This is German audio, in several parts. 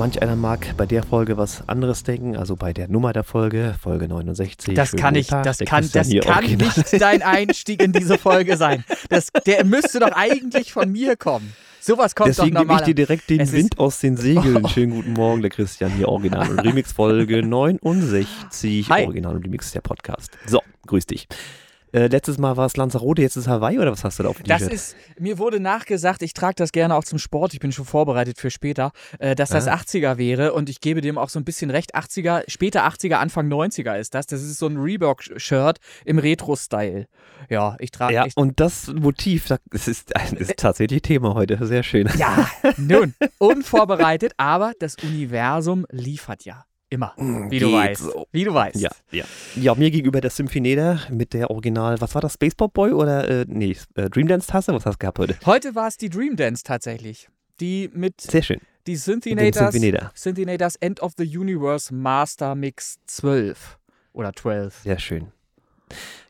manch einer mag bei der Folge was anderes denken, also bei der Nummer der Folge, Folge 69. Das kann ich, Tag, das kann, das kann original. nicht dein Einstieg in diese Folge sein. Das, der müsste doch eigentlich von mir kommen. Sowas kommt Deswegen doch gebe ich normal. dir direkt den Es Wind aus den Segeln. Schönen guten Morgen, der Christian hier, Original und Remix Folge 69. Hi. Original und Remix, der Podcast. So, grüß dich. Äh, letztes Mal war es Lanzarote, jetzt ist Hawaii oder was hast du da auf dem Das ist, mir wurde nachgesagt, ich trage das gerne auch zum Sport, ich bin schon vorbereitet für später, äh, dass das Ah. 80er wäre und ich gebe dem auch so ein bisschen recht. 80er, später 80er, Anfang 90er ist das. Das ist so ein Reebok-Shirt im Retro-Style. Ja, ich trage. Ja, ich, und das Motiv, das ist, das ist tatsächlich Thema heute. Sehr schön. ja, nun, unvorbereitet, aber das Universum liefert ja. Immer. Wie du Geht weißt. so. Wie du weißt. Ja, ja. Ja, mir gegenüber der Symphonator mit der Original, was war das, Spaceball Boy oder, äh, nee, äh, Dreamdance-Tasse? Was hast du gehabt heute? Heute war es die Dream Dance tatsächlich. Die mit Sehr schön. die Synthinators, Symphinator. Synthinators End of the Universe Master Mix 12. Oder 12. Sehr schön.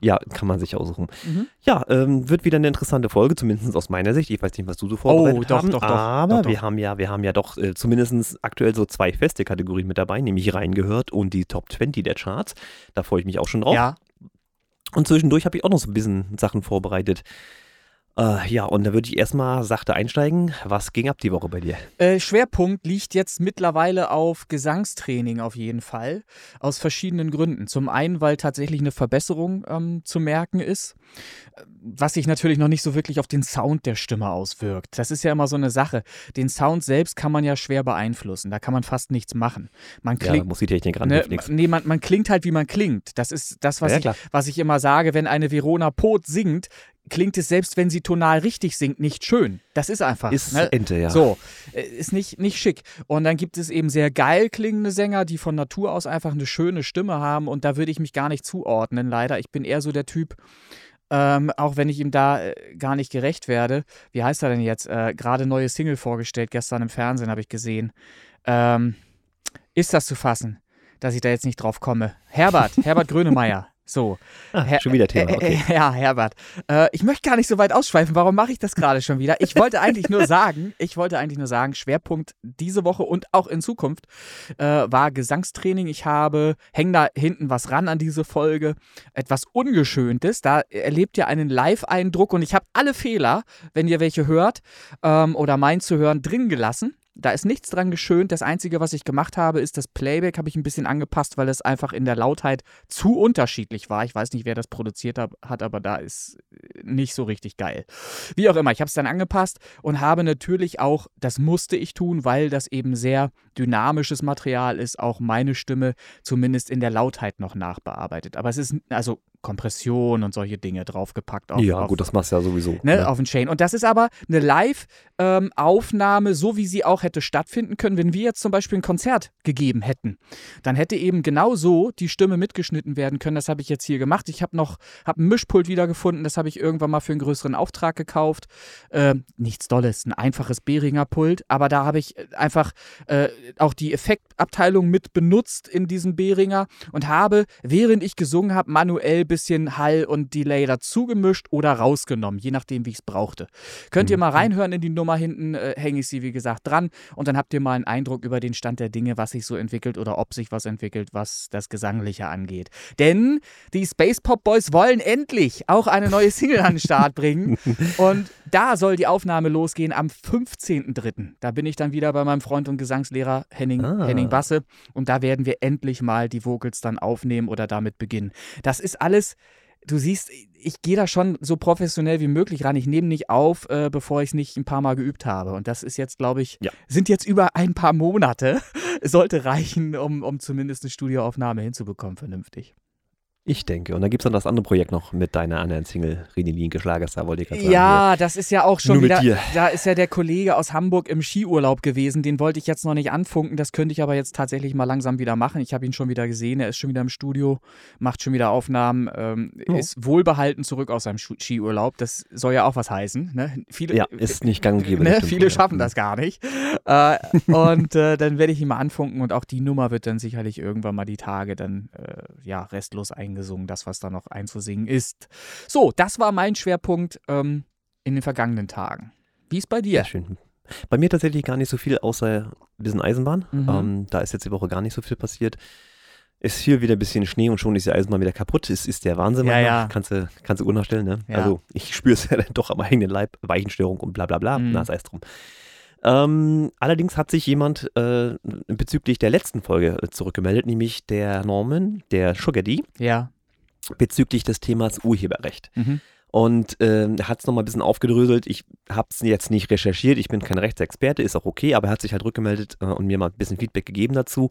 Ja, kann man sich aussuchen. Mhm. Ja, ähm, wird wieder eine interessante Folge, zumindest aus meiner Sicht. Ich weiß nicht, was du so vorbereitet Oh, doch, haben, doch, doch, aber doch, doch. wir haben ja, wir haben ja doch äh, zumindest aktuell so zwei feste Kategorien mit dabei, nämlich reingehört und die Top 20 der Charts. Da freue ich mich auch schon drauf. Ja, Und zwischendurch habe ich auch noch so ein bisschen Sachen vorbereitet. Äh, ja, und da würde ich erstmal sachte einsteigen. Was ging ab die Woche bei dir? Äh, Schwerpunkt liegt jetzt mittlerweile auf Gesangstraining auf jeden Fall. Aus verschiedenen Gründen. Zum einen, weil tatsächlich eine Verbesserung ähm, zu merken ist, was sich natürlich noch nicht so wirklich auf den Sound der Stimme auswirkt. Das ist ja immer so eine Sache. Den Sound selbst kann man ja schwer beeinflussen. Da kann man fast nichts machen. Man Ja, klingt. muss die Technik ran, Ne, nee, man, man klingt halt, wie man klingt. Das ist das, was, Ja, ich, was ich immer sage, wenn eine Verona Pot singt, klingt es selbst, wenn sie tonal richtig singt, nicht schön. Das ist einfach. Ist ne? Ente, ja. So, äh, ist nicht, nicht schick. Und dann gibt es eben sehr geil klingende Sänger, die von Natur aus einfach eine schöne Stimme haben. Und da würde ich mich gar nicht zuordnen, leider. Ich bin eher so der Typ, ähm, auch wenn ich ihm da äh, gar nicht gerecht werde. Wie heißt er denn jetzt? Äh, Gerade neue Single vorgestellt, gestern im Fernsehen habe ich gesehen. Ähm, ist das zu fassen, dass ich da jetzt nicht drauf komme? Herbert, Herbert Grönemeyer. So. Ah, Her- schon wieder Thema, okay. ja, Herbert. Äh, ich möchte gar nicht so weit ausschweifen. Warum mache ich das gerade schon wieder? Ich wollte eigentlich nur sagen, ich wollte eigentlich nur sagen, Schwerpunkt diese Woche und auch in Zukunft äh, war Gesangstraining. Ich habe, häng da hinten was ran an diese Folge, etwas Ungeschöntes. Da erlebt ihr einen Live-Eindruck und ich habe alle Fehler, wenn ihr welche hört ähm, oder meint zu hören, drin gelassen. Da ist nichts dran geschönt. Das Einzige, was ich gemacht habe, ist das Playback habe ich ein bisschen angepasst, weil es einfach in der Lautheit zu unterschiedlich war. Ich weiß nicht, wer das produziert hat, aber da ist äh, nicht so richtig geil. Wie auch immer, ich habe es dann angepasst und habe natürlich auch, das musste ich tun, weil das eben sehr dynamisches Material ist, auch meine Stimme zumindest in der Lautheit noch nachbearbeitet. Aber es ist also Kompression und solche Dinge draufgepackt. Auf, ja, auf, gut, das machst du ja sowieso. ne, ne? auf den Chain. Und das ist aber eine Live-Aufnahme, so wie sie auch hätte stattfinden können, wenn wir jetzt zum Beispiel ein Konzert gegeben hätten. Dann hätte eben genau so die Stimme mitgeschnitten werden können. Das habe ich jetzt hier gemacht. Ich habe noch hab ein Mischpult wiedergefunden. Das habe ich irgendwann mal für einen größeren Auftrag gekauft. Ähm, nichts Dolles, ein einfaches Behringer Pult. Aber da habe ich einfach äh, auch die Effektabteilung mit benutzt in diesem Behringer und habe, während ich gesungen habe, manuell bisschen Hall und Delay dazu gemischt oder rausgenommen, je nachdem, wie ich es brauchte. Könnt ihr mal reinhören in die Nummer hinten, äh, hänge ich sie, wie gesagt, dran und dann habt ihr mal einen Eindruck über den Stand der Dinge, was sich so entwickelt oder ob sich was entwickelt, was das Gesangliche angeht. Denn die Space Pop Boys wollen endlich auch eine neue Single an den Start bringen und da soll die Aufnahme losgehen am 15.03. Da bin ich dann wieder bei meinem Freund und Gesangslehrer Henning, Ah. Henning Basse und da werden wir endlich mal die Vocals dann aufnehmen oder damit beginnen. Das ist alles, du siehst, ich gehe da schon so professionell wie möglich ran. Ich nehme nicht auf, äh, bevor ich es nicht ein paar Mal geübt habe. Und das ist jetzt, glaube ich, Ja. sind jetzt über ein paar Monate. Sollte reichen, um, um zumindest eine Studioaufnahme hinzubekommen, vernünftig. Ich denke. Und dann gibt es dann das andere Projekt noch mit deiner anderen Single, Rini Linke Schlagerstar, wollte ich gerade sagen. Ja, das ist ja auch schon Nur mit wieder. dir. Da ist ja der Kollege aus Hamburg im Skiurlaub gewesen. Den wollte ich jetzt noch nicht anfunken. Das könnte ich aber jetzt tatsächlich mal langsam wieder machen. Ich habe ihn schon wieder gesehen. Er ist schon wieder im Studio, macht schon wieder Aufnahmen, ähm, Oh. ist wohlbehalten zurück aus seinem Skiurlaub. Das soll ja auch was heißen. Ne? Viele, Ja, ist nicht gang und. Ne, viele ja. schaffen das gar nicht. äh, und äh, dann werde ich ihn mal anfunken und auch die Nummer wird dann sicherlich irgendwann mal die Tage dann äh, ja restlos eingesungen, das was da noch einzusingen ist. So, das war mein Schwerpunkt ähm, in den vergangenen Tagen. Wie ist bei dir? Sehr schön. Bei mir tatsächlich gar nicht so viel, außer ein bisschen Eisenbahn. Mhm. Ähm, da ist jetzt die Woche gar nicht so viel passiert. Ist hier wieder ein bisschen Schnee und schon ist die Eisenbahn wieder kaputt. Es ist der Wahnsinn. Ja, ja. Kannst du, kannst du unnachstellen, ne? Ja. Also ich spüre es ja dann doch am eigenen Leib, Weichenstörung und bla bla bla. Mhm. Na, sei es drum. Ähm, allerdings hat sich jemand äh, bezüglich der letzten Folge äh, zurückgemeldet, nämlich der Norman, der Sugar D, Ja. bezüglich des Themas Urheberrecht. Mhm. Und er hat es nochmal ein bisschen aufgedröselt. Ich habe es jetzt nicht recherchiert, ich bin kein Rechtsexperte, ist auch okay, aber er hat sich halt rückgemeldet äh, und mir mal ein bisschen Feedback gegeben dazu.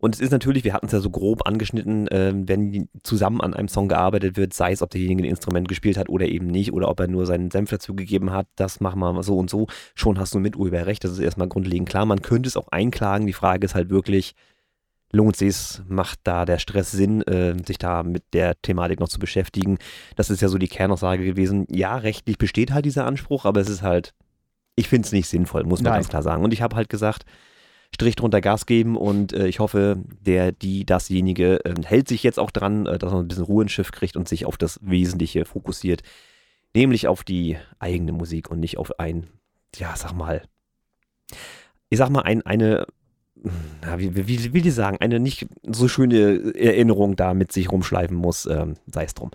Und es ist natürlich, wir hatten es ja so grob angeschnitten, äh, wenn zusammen an einem Song gearbeitet wird, sei es, ob derjenige ein Instrument gespielt hat oder eben nicht, oder ob er nur seinen Senf dazugegeben hat, das machen wir so und so. Schon hast du mit Urheberrecht, das ist erstmal grundlegend klar. Man könnte es auch einklagen. Die Frage ist halt wirklich, lohnt sich macht da der Stress Sinn, äh, sich da mit der Thematik noch zu beschäftigen? Das ist ja so die Kernaussage gewesen. Ja, rechtlich besteht halt dieser Anspruch, aber es ist halt, ich finde es nicht sinnvoll, muss man Nein. ganz klar sagen. Und ich habe halt gesagt, Strich drunter Gas geben und äh, ich hoffe, der, die, dasjenige äh, hält sich jetzt auch dran, äh, dass man ein bisschen Ruhe ins Schiff kriegt und sich auf das Wesentliche fokussiert, nämlich auf die eigene Musik und nicht auf ein, ja, sag mal, ich sag mal, ein, eine, na, wie, wie, wie will ich sagen, eine nicht so schöne Erinnerung da mit sich rumschleifen muss, ähm, sei es drum.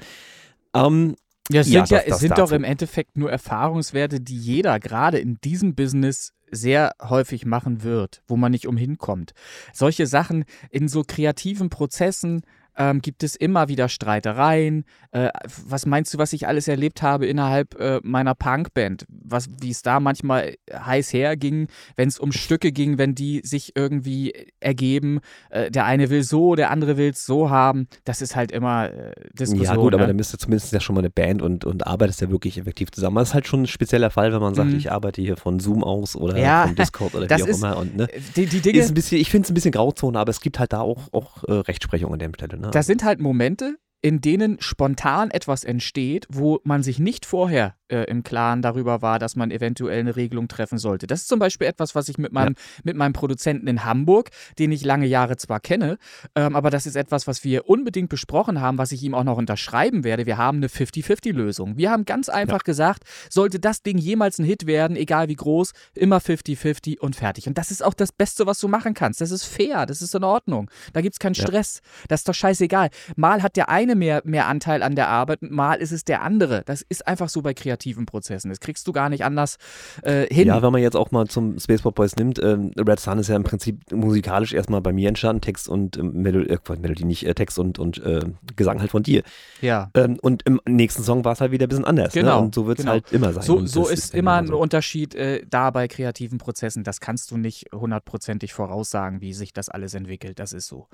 Ähm, Ja, es Ja, sind, ja, das- es das sind doch im Endeffekt nur Erfahrungswerte, die jeder gerade in diesem Business sehr häufig machen wird, wo man nicht umhin kommt. Solche Sachen in so kreativen Prozessen ähm, gibt es immer wieder Streitereien. Äh, was meinst du, was ich alles erlebt habe innerhalb äh, meiner Punkband? Was, wie es da manchmal heiß herging, wenn es um Stücke ging, wenn die sich irgendwie ergeben. Äh, der eine will so, der andere will es so haben. Das ist halt immer äh, Diskussion. ja gut, aber ne? dann bist du zumindest ja schon mal eine Band und, und arbeitest ja wirklich effektiv zusammen. Das ist halt schon ein spezieller Fall, wenn man sagt, Mhm. ich arbeite hier von Zoom aus oder Ja, von Discord oder wie auch ist- immer. Und, ne? die, die Dinge, Ist ein bisschen, ich finde es ein bisschen Grauzone, aber es gibt halt da auch, auch äh, Rechtsprechung an der Stelle. Ne? Das sind halt Momente, in denen spontan etwas entsteht, wo man sich nicht vorher äh, im Klaren darüber war, dass man eventuell eine Regelung treffen sollte. Das ist zum Beispiel etwas, was ich mit meinem, mit meinem Produzenten in Hamburg, den ich lange Jahre zwar kenne, ähm, aber das ist etwas, was wir unbedingt besprochen haben, was ich ihm auch noch unterschreiben werde. Wir haben eine 50-50-Lösung. Wir haben ganz einfach gesagt, sollte das Ding jemals ein Hit werden, egal wie groß, immer 50-50 und fertig. Und das ist auch das Beste, was du machen kannst. Das ist fair, das ist in Ordnung. Da gibt es keinen Ja. Stress. Das ist doch scheißegal. Mal hat der eine mehr, mehr Anteil an der Arbeit und mal ist es der andere. Das ist einfach so bei kreativen Prozessen. Das kriegst du gar nicht anders äh, hin. Ja, wenn man jetzt auch mal zum Spaceport Boys nimmt, ähm, Red Sun ist ja im Prinzip musikalisch erstmal bei mir entstanden, Text und ähm, Melodie, äh, Melodie nicht, äh, Text und, und äh, Gesang halt von dir. ja. Ähm, und im nächsten Song war es halt wieder ein bisschen anders. Genau, Ne? Und so wird es genau. halt immer sein. So, so ist dann immer ein so. Unterschied äh, da bei kreativen Prozessen. Das kannst du nicht hundertprozentig voraussagen, wie sich das alles entwickelt. Das ist so.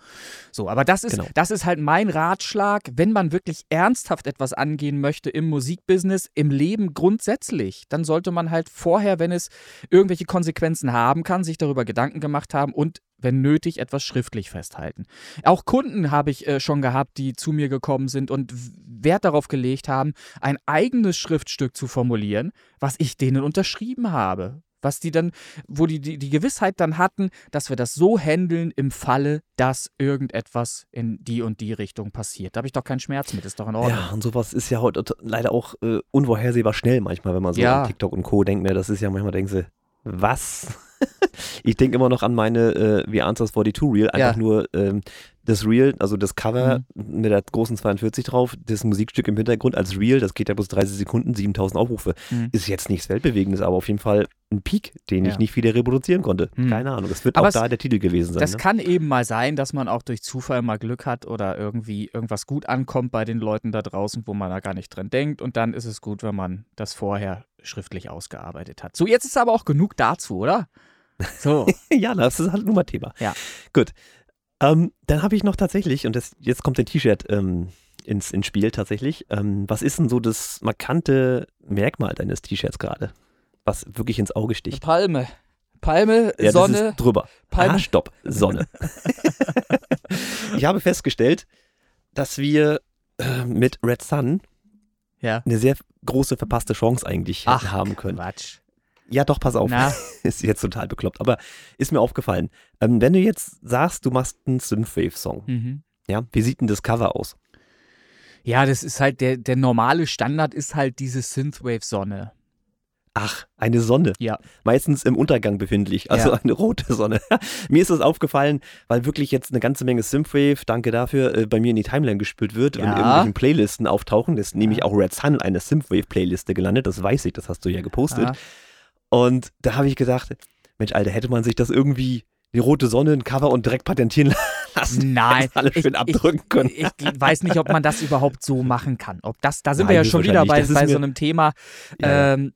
So, aber das ist, Genau. das ist halt mein Ratschlag, wenn man wirklich ernsthaft etwas angehen möchte im Musikbusiness, im Leben grundsätzlich, dann sollte man halt vorher, wenn es irgendwelche Konsequenzen haben kann, sich darüber Gedanken gemacht haben und wenn nötig, etwas schriftlich festhalten. Auch Kunden habe ich äh, schon gehabt, die zu mir gekommen sind und Wert darauf gelegt haben, ein eigenes Schriftstück zu formulieren, was ich denen unterschrieben habe. Was die dann, wo die, die die Gewissheit dann hatten, dass wir das so handeln im Falle, dass irgendetwas in die und die Richtung passiert. Da habe ich doch keinen Schmerz mit, ist doch in Ordnung. Ja, und sowas ist ja heute leider auch äh, unvorhersehbar schnell manchmal, wenn man so Ja. an TikTok und Co. denkt. Ne? Das ist ja manchmal, denkst du, was? ich denke immer noch an meine äh, We Answers 42 Reel, einfach Ja. nur ähm, das Reel, also das Cover mit der großen 42 drauf, das Musikstück im Hintergrund als Reel, das geht ja bloß 30 Sekunden, 7000 Aufrufe. Mhm. Ist jetzt nichts Weltbewegendes, aber auf jeden Fall ein Peak, den Ja. ich nicht wieder reproduzieren konnte. Mhm. Keine Ahnung, das wird Aber auch es- da der Titel gewesen sein. Das ne? kann eben mal sein, dass man auch durch Zufall mal Glück hat oder irgendwie irgendwas gut ankommt bei den Leuten da draußen, wo man da gar nicht dran denkt. Und dann ist es gut, wenn man das vorher schriftlich ausgearbeitet hat. So, jetzt ist aber auch genug dazu, oder? So. ja, das ist halt nur mal Thema. Ja. Gut. Ähm, dann habe ich noch tatsächlich, und das, jetzt kommt ein T-Shirt ähm, ins, ins Spiel tatsächlich. Ähm, was ist denn so das markante Merkmal deines T-Shirts gerade? Was wirklich ins Auge sticht? Palme. Palme, Ja, Sonne. Drüber. Palme. Ah, stopp. Sonne. ich habe festgestellt, dass wir äh, mit Red Sun Ja. eine sehr große verpasste Chance eigentlich Ach, haben können. Quatsch. Ja, doch, pass auf. Na, ist jetzt total bekloppt, aber ist mir aufgefallen. Ähm, wenn du jetzt sagst, du machst einen Synthwave-Song, mhm. ja, wie sieht denn das Cover aus? Ja, das ist halt der, der normale Standard ist halt diese Synthwave-Sonne. Ach, eine Sonne. Ja. Meistens im Untergang befindlich, also Ja. eine rote Sonne. mir ist das aufgefallen, weil wirklich jetzt eine ganze Menge Synthwave, danke dafür, äh, bei mir in die Timeline gespült wird und Ja. in irgendwelchen Playlisten auftauchen. Das ist nämlich auch Red Sun eine Synthwave-Playliste gelandet, das weiß ich, das hast du ja gepostet. Und da habe ich gedacht, Mensch, Alter, hätte man sich das irgendwie, die rote Sonne, ein Cover und direkt patentieren lassen. Nein, das alle schön abdrücken können. Ich, ich weiß nicht, ob man das überhaupt so machen kann. Ob das, da sind wir Nein, ja schon wieder bei, bei so einem Thema. Ja. Ähm,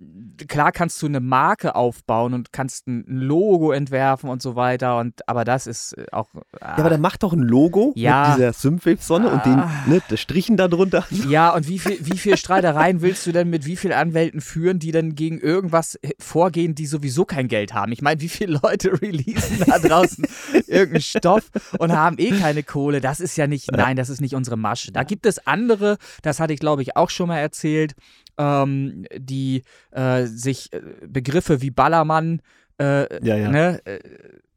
klar kannst du eine Marke aufbauen und kannst ein Logo entwerfen und so weiter. Und aber das ist äh, auch. Ja, aber dann mach doch ein Logo Ja. mit dieser Synthwave-Sonne und den, Ah. ne, das Strichen da drunter. Ja, und wie viel, wie viel Streitereien willst du denn mit wie vielen Anwälten führen, die dann gegen irgendwas äh, vorgehen, die sowieso kein Geld haben? Ich meine, wie viele Leute releasen da draußen irgendeinen Stoff und haben eh keine Kohle? Das ist ja nicht, nein, das ist nicht unsere Masche. Da gibt es andere, das hatte ich glaube ich auch schon mal erzählt, ähm, die äh, sich äh, Begriffe wie Ballermann äh, Ja, ja. Ne, äh,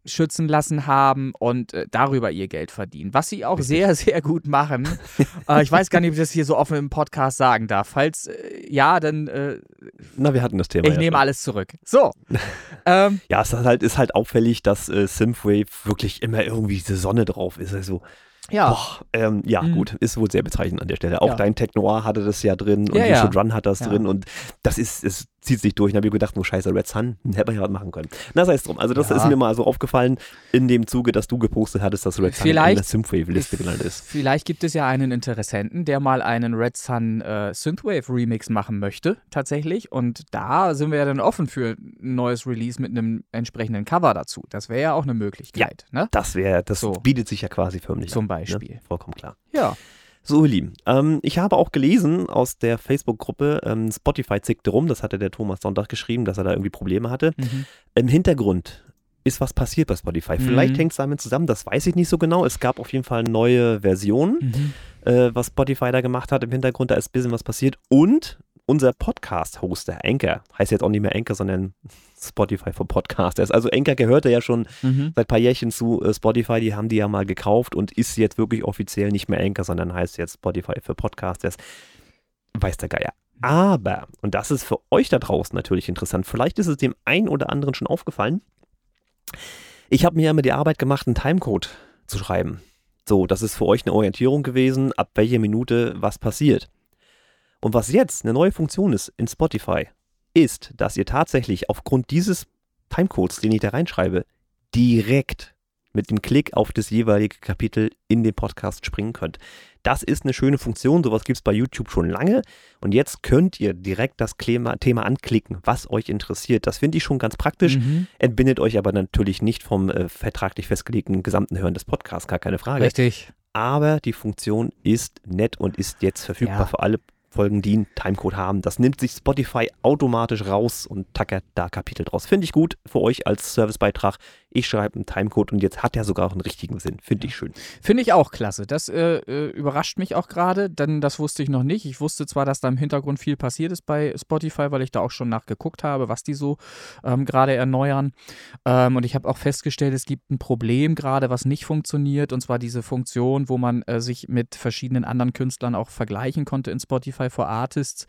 schützen lassen haben und äh, darüber ihr Geld verdienen. Was sie auch sehr, sehr gut machen. äh, ich weiß gar nicht, ob ich das hier so offen im Podcast sagen darf. Falls äh, ja, dann äh, Na, wir hatten das Thema. ich ja nehme schon. alles zurück. So. ähm, Ja, es ist halt, ist halt auffällig, dass äh, Synthwave wirklich immer irgendwie diese Sonne drauf ist. Also, ja. boah, ähm, ja, Mhm. gut, ist wohl sehr bezeichnend an der Stelle. Auch Ja. dein Tech Noir hatte das ja drin und Ja, ja. Run hat das Ja. drin und das ist, es zieht sich durch. Und da habe ich gedacht, nur scheiße, Red Sun, hätte man ja was machen können. Na, sei es drum. Also, das Ja. ist mir mal so aufgefallen in dem Zuge, dass du gepostet hattest, dass Red Sun in der Synthwave-Liste gelandet ist. Vielleicht gibt es ja einen Interessenten, der mal einen Red Sun äh, Synthwave Remix machen möchte, tatsächlich. Und da sind wir ja dann offen für ein neues Release mit einem entsprechenden Cover dazu. Das wäre ja auch eine Möglichkeit. Ne? Das wäre, das So. bietet sich ja quasi förmlich Zum an, Beispiel. Ne? Vollkommen klar. Ja. So, ihr Lieben, ähm, ich habe auch gelesen aus der Facebook-Gruppe, ähm, Spotify zickte rum, das hatte der Thomas Sonntag geschrieben, dass er da irgendwie Probleme hatte. Mhm. Im Hintergrund ist was passiert bei Spotify. Vielleicht Mhm. hängt es damit zusammen, das weiß ich nicht so genau. Es gab auf jeden Fall neue Versionen, Mhm. äh, was Spotify da gemacht hat im Hintergrund. Da ist ein bisschen was passiert. Und unser Podcast-Hoster, Anchor, heißt jetzt auch nicht mehr Anchor, sondern Spotify for Podcasters. Also Anchor gehörte ja schon Mhm. seit ein paar Jährchen zu äh, Spotify, die haben die ja mal gekauft und ist jetzt wirklich offiziell nicht mehr Anchor, sondern heißt jetzt Spotify für Podcasters. Weiß der Geier. Aber, und das ist für euch da draußen natürlich interessant, vielleicht ist es dem einen oder anderen schon aufgefallen, ich habe mir ja immer die Arbeit gemacht, einen Timecode zu schreiben. So, das ist für euch eine Orientierung gewesen, ab welcher Minute was passiert. Und was jetzt eine neue Funktion ist in Spotify, ist, dass ihr tatsächlich aufgrund dieses Timecodes, den ich da reinschreibe, direkt mit dem Klick auf das jeweilige Kapitel in den Podcast springen könnt. Das ist eine schöne Funktion, sowas gibt es bei YouTube schon lange und jetzt könnt ihr direkt das Thema, Thema anklicken, was euch interessiert. Das finde ich schon ganz praktisch, Mhm. entbindet euch aber natürlich nicht vom äh, vertraglich festgelegten gesamten Hören des Podcasts, gar keine Frage. Richtig. Aber die Funktion ist nett und ist jetzt verfügbar Ja. für alle Folgen, die einen Timecode haben. Das nimmt sich Spotify automatisch raus und tackert da Kapitel draus. Finde ich gut für euch als Servicebeitrag. Ich schreibe einen Timecode und jetzt hat er sogar auch einen richtigen Sinn. Finde ich schön. Finde ich auch klasse. Das äh, äh, überrascht mich auch gerade, denn das wusste ich noch nicht. Ich wusste zwar, dass da im Hintergrund viel passiert ist bei Spotify, weil ich da auch schon nachgeguckt habe, was die so ähm, gerade erneuern. Ähm, und ich habe auch festgestellt, es gibt ein Problem gerade, was nicht funktioniert, und zwar diese Funktion, wo man äh, sich mit verschiedenen anderen Künstlern auch vergleichen konnte in Spotify for Artists.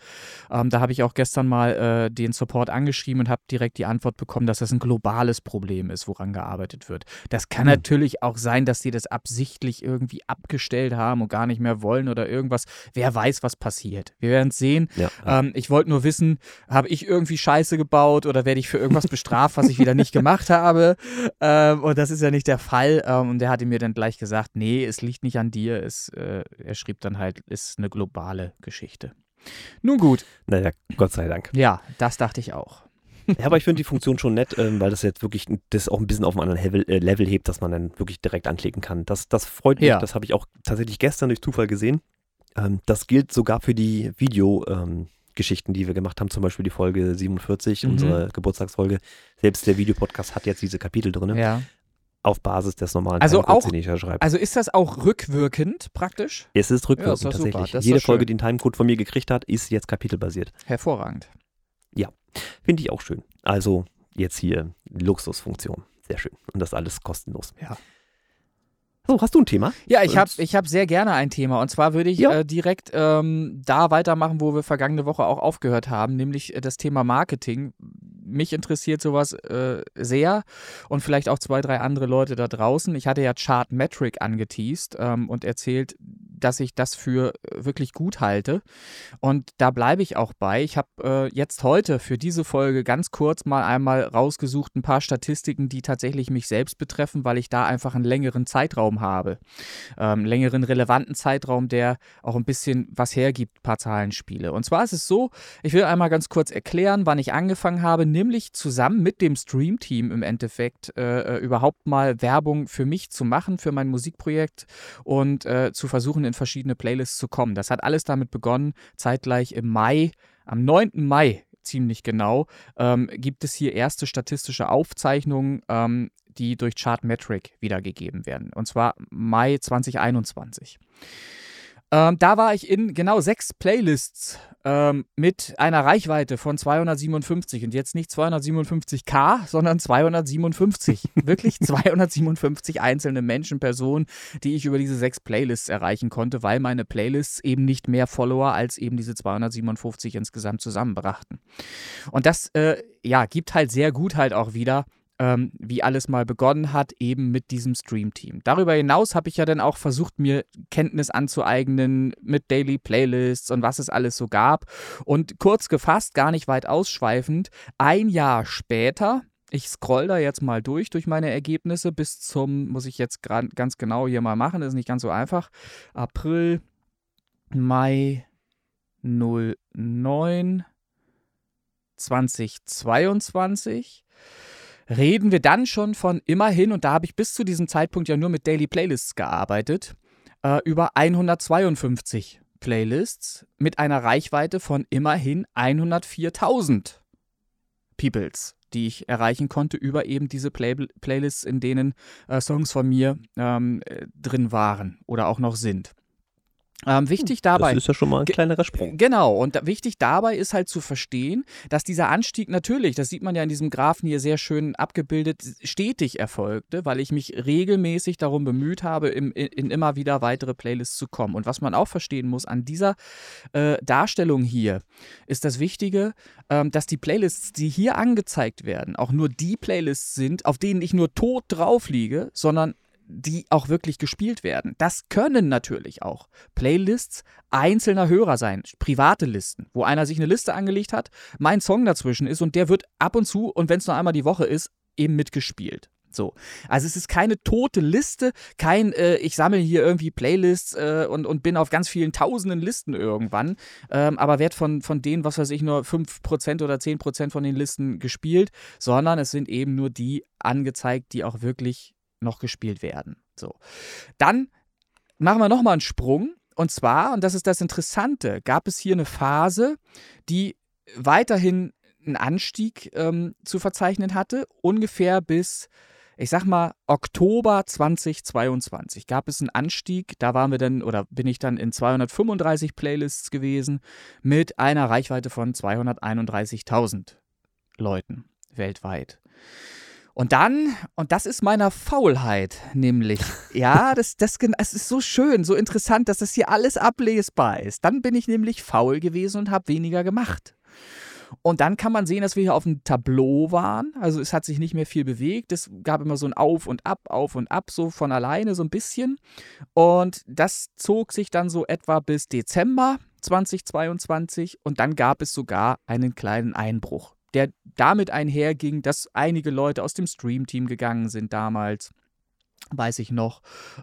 Ähm, da habe ich auch gestern mal äh, den Support angeschrieben und habe direkt die Antwort bekommen, dass das ein globales Problem ist, woran gearbeitet wird. Das kann Hm. natürlich auch sein, dass die das absichtlich irgendwie abgestellt haben und gar nicht mehr wollen oder irgendwas. Wer weiß, was passiert. Wir werden es sehen. Ja. Ähm, ich wollte nur wissen, habe ich irgendwie Scheiße gebaut oder werde ich für irgendwas bestraft, was ich wieder nicht gemacht habe? Ähm, und das ist ja nicht der Fall. Ähm, und der hatte mir dann gleich gesagt, nee, es liegt nicht an dir. Es, äh, er schrieb dann halt, ist eine globale Geschichte. Nun gut, Naja, Gott sei Dank. ja, das dachte ich auch. Ja, aber ich finde die Funktion schon nett, ähm, weil das jetzt wirklich das auch ein bisschen auf einen anderen Level, äh, Level hebt, dass man dann wirklich direkt anklicken kann. Das, das freut mich. Ja. Das habe ich auch tatsächlich gestern durch Zufall gesehen. Ähm, das gilt sogar für die Video-Geschichten, die wir gemacht haben, zum Beispiel die Folge 47, Mhm. unsere Geburtstagsfolge. Selbst der Videopodcast hat jetzt diese Kapitel drin, Ja. Auf Basis des normalen Also Timecodes, den ich ja schreibe. Also ist das auch rückwirkend praktisch? es ist Ja, rückwirkend ist doch super. tatsächlich. Ist Jede Folge, schön. die einen Timecode von mir gekriegt hat, ist jetzt kapitelbasiert. Hervorragend. Finde ich auch schön. Also jetzt hier Luxusfunktion. Sehr schön. Und das alles kostenlos. Ja. So, hast du ein Thema? Ja, ich habe ich hab sehr gerne ein Thema. Und zwar würde ich Ja. äh, direkt ähm, da weitermachen, wo wir vergangene Woche auch aufgehört haben, nämlich äh, das Thema Marketing. Mich interessiert sowas äh, sehr und vielleicht auch zwei, drei andere Leute da draußen. Ich hatte ja Chartmetric angeteased ähm, und erzählt, dass ich das für äh, wirklich gut halte. Und da bleibe ich auch bei. Ich habe äh, jetzt heute für diese Folge ganz kurz mal einmal rausgesucht ein paar Statistiken, die tatsächlich mich selbst betreffen, weil ich da einfach einen längeren Zeitraum habe. Ähm, längeren relevanten Zeitraum, der auch ein bisschen was hergibt, ein paar Zahlenspiele. Und zwar ist es so, ich will einmal ganz kurz erklären, wann ich angefangen habe, nämlich zusammen mit dem Stream-Team im Endeffekt äh, äh, überhaupt mal Werbung für mich zu machen, für mein Musikprojekt und äh, zu versuchen, in verschiedene Playlists zu kommen. Das hat alles damit begonnen, zeitgleich im Mai, am 9. Mai ziemlich genau, ähm, gibt es hier erste statistische Aufzeichnungen, ähm, die durch Chartmetric wiedergegeben werden. Und zwar Mai 2021. Ähm, da war ich in genau sechs Playlists ähm, mit einer Reichweite von 257 und jetzt nicht 257k, sondern 257. Wirklich 257 einzelne Menschen, Personen, die ich über diese sechs Playlists erreichen konnte, weil meine Playlists eben nicht mehr Follower als eben diese 257 insgesamt zusammenbrachten. Und das, äh, ja, gibt halt sehr gut halt auch wieder, ähm, wie alles mal begonnen hat, eben mit diesem Stream-Team. Darüber hinaus habe ich ja dann auch versucht, mir Kenntnis anzueignen mit Daily Playlists und was es alles so gab. Und kurz gefasst, gar nicht weit ausschweifend, ein Jahr später, ich scroll da jetzt mal durch, durch meine Ergebnisse bis zum, muss ich jetzt ganz genau hier mal machen, ist nicht ganz so einfach, April, Mai 09 2022 reden wir dann schon von immerhin, und da habe ich bis zu diesem Zeitpunkt ja nur mit Daily Playlists gearbeitet, äh, über 152 Playlists mit einer Reichweite von immerhin 104.000 Peoples, die ich erreichen konnte über eben diese Play Playlists, in denen äh, Songs von mir ähm, äh, drin waren oder auch noch sind. Ähm, wichtig dabei. Das ist ja schon mal ein kleinerer Sprung. Genau, und da, wichtig dabei ist halt zu verstehen, dass dieser Anstieg natürlich, das sieht man ja in diesem Graphen hier sehr schön abgebildet, stetig erfolgte, weil ich mich regelmäßig darum bemüht habe, im, in, in immer wieder weitere Playlists zu kommen. Und was man auch verstehen muss an dieser äh, Darstellung hier, ist das Wichtige, ähm, dass die Playlists, die hier angezeigt werden, auch nur die Playlists sind, auf denen ich nur tot drauf liege, sondern die auch wirklich gespielt werden. Das können natürlich auch Playlists einzelner Hörer sein, private Listen, wo einer sich eine Liste angelegt hat, mein Song dazwischen ist und der wird ab und zu, und wenn es nur einmal die Woche ist, eben mitgespielt. So. Also es ist keine tote Liste, kein, äh, ich sammle hier irgendwie Playlists äh, und, und bin auf ganz vielen tausenden Listen irgendwann, ähm, aber werd von, von denen, was weiß ich, nur 5% oder 10% von den Listen gespielt, sondern es sind eben nur die angezeigt, die auch wirklich noch gespielt werden. So. Dann machen wir nochmal einen Sprung. Und zwar, und das ist das Interessante, gab es hier eine Phase, die weiterhin einen Anstieg ähm, zu verzeichnen hatte, ungefähr bis, ich sag mal, Oktober 2022 gab es einen Anstieg. Da waren wir dann, oder bin ich dann in 235 Playlists gewesen mit einer Reichweite von 231.000 Leuten weltweit. Und dann, und das ist meiner Faulheit, nämlich, ja, das, das, es ist so schön, so interessant, dass das hier alles ablesbar ist. Dann bin ich nämlich faul gewesen und habe weniger gemacht. Und dann kann man sehen, dass wir hier auf dem Tableau waren. Also es hat sich nicht mehr viel bewegt. Es gab immer so ein Auf und Ab, Auf und Ab, so von alleine so ein bisschen. Und das zog sich dann so etwa bis Dezember 2022. Und dann gab es sogar einen kleinen Einbruch, der damit einherging, dass einige Leute aus dem Stream-Team gegangen sind damals weiß ich noch.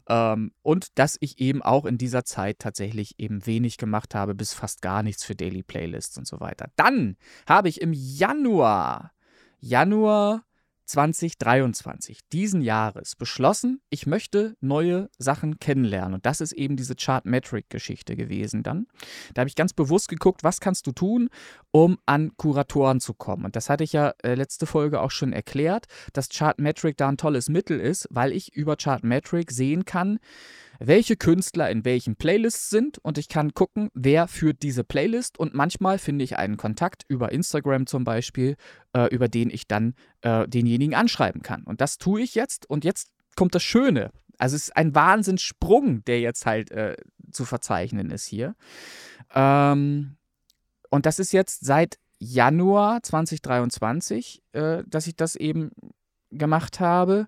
Ähm, und dass ich eben auch in dieser Zeit tatsächlich eben wenig gemacht habe, bis fast gar nichts für Daily Playlists und so weiter. Dann habe ich im Januar, Januar 2023 diesen Jahres beschlossen, ich möchte neue Sachen kennenlernen. Und das ist eben diese Chartmetric-Geschichte gewesen dann. Da habe ich ganz bewusst geguckt, was kannst du tun, um an Kuratoren zu kommen. Und das hatte ich ja äh, letzte Folge auch schon erklärt, dass Chartmetric da ein tolles Mittel ist, weil ich über Chartmetric sehen kann, welche Künstler in welchen Playlists sind und ich kann gucken, wer führt diese Playlist und manchmal finde ich einen Kontakt über Instagram zum Beispiel, äh, über den ich dann äh, denjenigen anschreiben kann. Und das tue ich jetzt und jetzt kommt das Schöne Also es ist ein Wahnsinnssprung, der jetzt halt äh, zu verzeichnen ist hier. Ähm, und das ist jetzt seit Januar 2023, äh, dass ich das eben gemacht habe.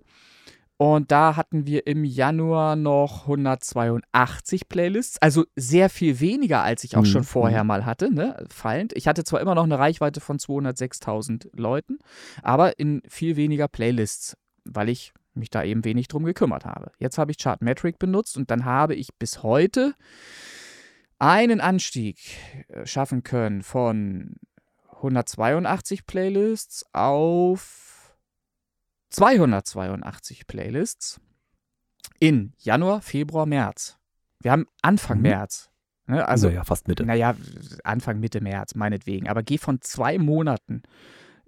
Und da hatten wir im Januar noch 182 Playlists, also sehr viel weniger, als ich auch mhm. schon vorher mhm. mal hatte, ne? fallend. Ich hatte zwar immer noch eine Reichweite von 206.000 Leuten, aber in viel weniger Playlists, weil ich mich da eben wenig drum gekümmert habe. Jetzt habe ich Chartmetric benutzt und dann habe ich bis heute einen Anstieg äh, schaffen können von 182 Playlists auf 282 Playlists in Januar, Februar, März. Wir haben Anfang mhm. März. Ne? Also, naja, fast Mitte. Naja, Anfang, Mitte März, meinetwegen. Aber geh von zwei Monaten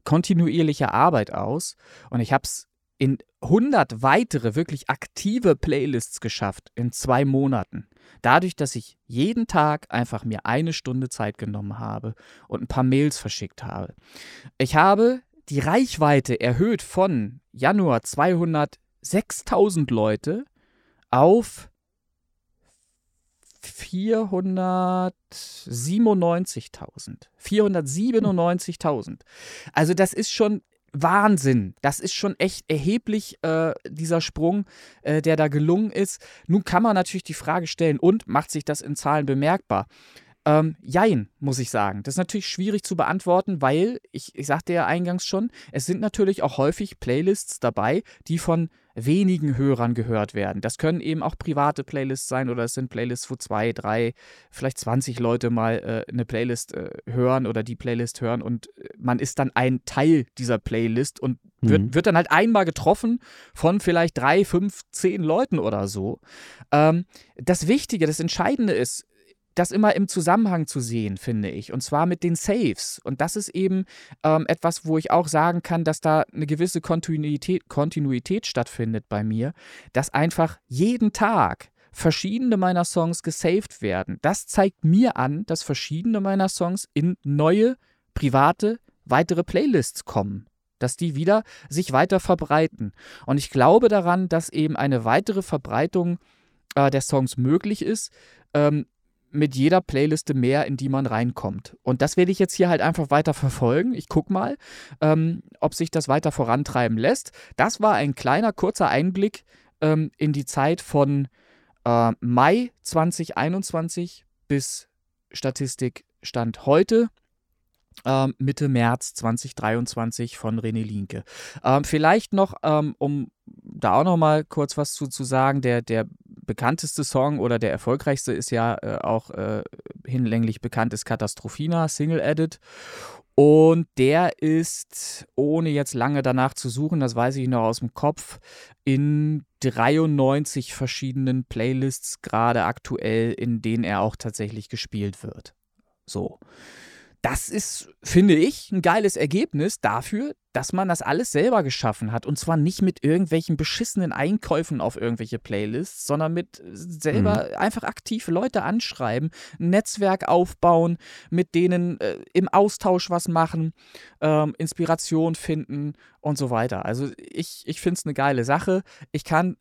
kontinuierlicher Arbeit aus und ich habe es in 100 weitere wirklich aktive Playlists geschafft in zwei Monaten. Dadurch, dass ich jeden Tag einfach mir eine Stunde Zeit genommen habe und ein paar Mails verschickt habe. Ich habe die Reichweite erhöht von Januar 206.000 Leute auf 497.000. 497.000. Also das ist schon Wahnsinn. Das ist schon echt erheblich, äh, dieser Sprung, äh, der da gelungen ist. Nun kann man natürlich die Frage stellen, und macht sich das in Zahlen bemerkbar? Ähm, jein, muss ich sagen. Das ist natürlich schwierig zu beantworten, weil, ich, ich sagte ja eingangs schon, es sind natürlich auch häufig Playlists dabei, die von wenigen Hörern gehört werden. Das können eben auch private Playlists sein oder es sind Playlists, wo zwei, drei, vielleicht 20 Leute mal äh, eine Playlist äh, hören oder die Playlist hören und äh, man ist dann ein Teil dieser Playlist und wird, mhm. wird dann halt einmal getroffen von vielleicht drei, fünf, zehn Leuten oder so. Ähm, das Wichtige, das Entscheidende ist, das immer im Zusammenhang zu sehen, finde ich. Und zwar mit den Saves. Und das ist eben ähm, etwas, wo ich auch sagen kann, dass da eine gewisse Kontinuität, Kontinuität stattfindet bei mir, dass einfach jeden Tag verschiedene meiner Songs gesaved werden. Das zeigt mir an, dass verschiedene meiner Songs in neue, private, weitere Playlists kommen dass die wieder sich weiter verbreiten. Und ich glaube daran, dass eben eine weitere Verbreitung äh, der Songs möglich ist, ähm, mit jeder Playliste mehr, in die man reinkommt. Und das werde ich jetzt hier halt einfach weiter verfolgen. Ich gucke mal, ähm, ob sich das weiter vorantreiben lässt. Das war ein kleiner, kurzer Einblick ähm, in die Zeit von äh, Mai 2021 bis Statistik Stand heute. Ähm, Mitte März 2023 von René Linke. Ähm, vielleicht noch, ähm, um da auch noch mal kurz was zu, zu sagen, der, der bekannteste Song oder der erfolgreichste ist ja äh, auch äh, hinlänglich bekannt, ist Katastrophina, Single Edit. Und der ist, ohne jetzt lange danach zu suchen, das weiß ich noch aus dem Kopf, in 93 verschiedenen Playlists gerade aktuell, in denen er auch tatsächlich gespielt wird. So. Das ist, finde ich, ein geiles Ergebnis dafür, dass man das alles selber geschaffen hat. Und zwar nicht mit irgendwelchen beschissenen Einkäufen auf irgendwelche Playlists, sondern mit selber mhm. einfach aktive Leute anschreiben, ein Netzwerk aufbauen, mit denen äh, im Austausch was machen, ähm, Inspiration finden und so weiter. Also ich, ich finde es eine geile Sache. Ich kann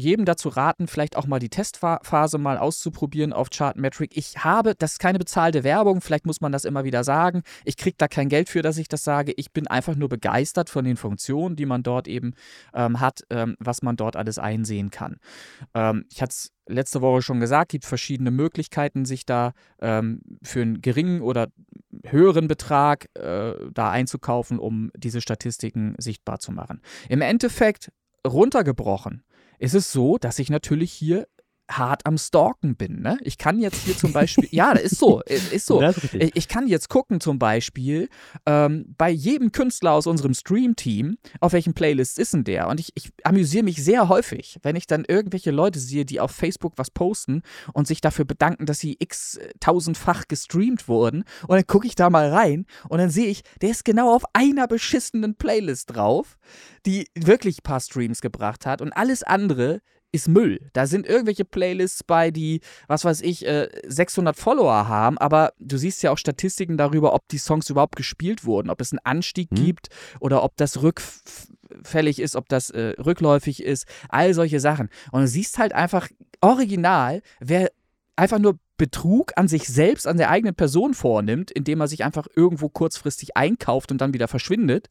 jedem dazu raten, vielleicht auch mal die Testphase mal auszuprobieren auf Chartmetric. Ich habe, das ist keine bezahlte Werbung, vielleicht muss man das immer wieder sagen. Ich kriege da kein Geld für, dass ich das sage. Ich bin einfach nur begeistert von den Funktionen, die man dort eben ähm, hat, ähm, was man dort alles einsehen kann. Ähm, ich hatte es letzte Woche schon gesagt, gibt verschiedene Möglichkeiten, sich da ähm, für einen geringen oder höheren Betrag äh, da einzukaufen, um diese Statistiken sichtbar zu machen. Im Endeffekt runtergebrochen ist es so, dass ich natürlich hier hart am Stalken bin. Ne? Ich kann jetzt hier zum Beispiel, ja, das ist so, ist so. Ist ich kann jetzt gucken zum Beispiel ähm, bei jedem Künstler aus unserem Stream-Team, auf welchen Playlists ist denn der? Und ich, ich amüsiere mich sehr häufig, wenn ich dann irgendwelche Leute sehe, die auf Facebook was posten und sich dafür bedanken, dass sie x tausendfach gestreamt wurden. Und dann gucke ich da mal rein und dann sehe ich, der ist genau auf einer beschissenen Playlist drauf, die wirklich ein paar Streams gebracht hat und alles andere ist Müll. Da sind irgendwelche Playlists bei, die, was weiß ich, 600 äh, Follower haben, aber du siehst ja auch Statistiken darüber, ob die Songs überhaupt gespielt wurden, ob es einen Anstieg hm. gibt oder ob das rückfällig ist, ob das äh, rückläufig ist, all solche Sachen. Und du siehst halt einfach original, wer einfach nur Betrug an sich selbst, an der eigenen Person vornimmt, indem er sich einfach irgendwo kurzfristig einkauft und dann wieder verschwindet,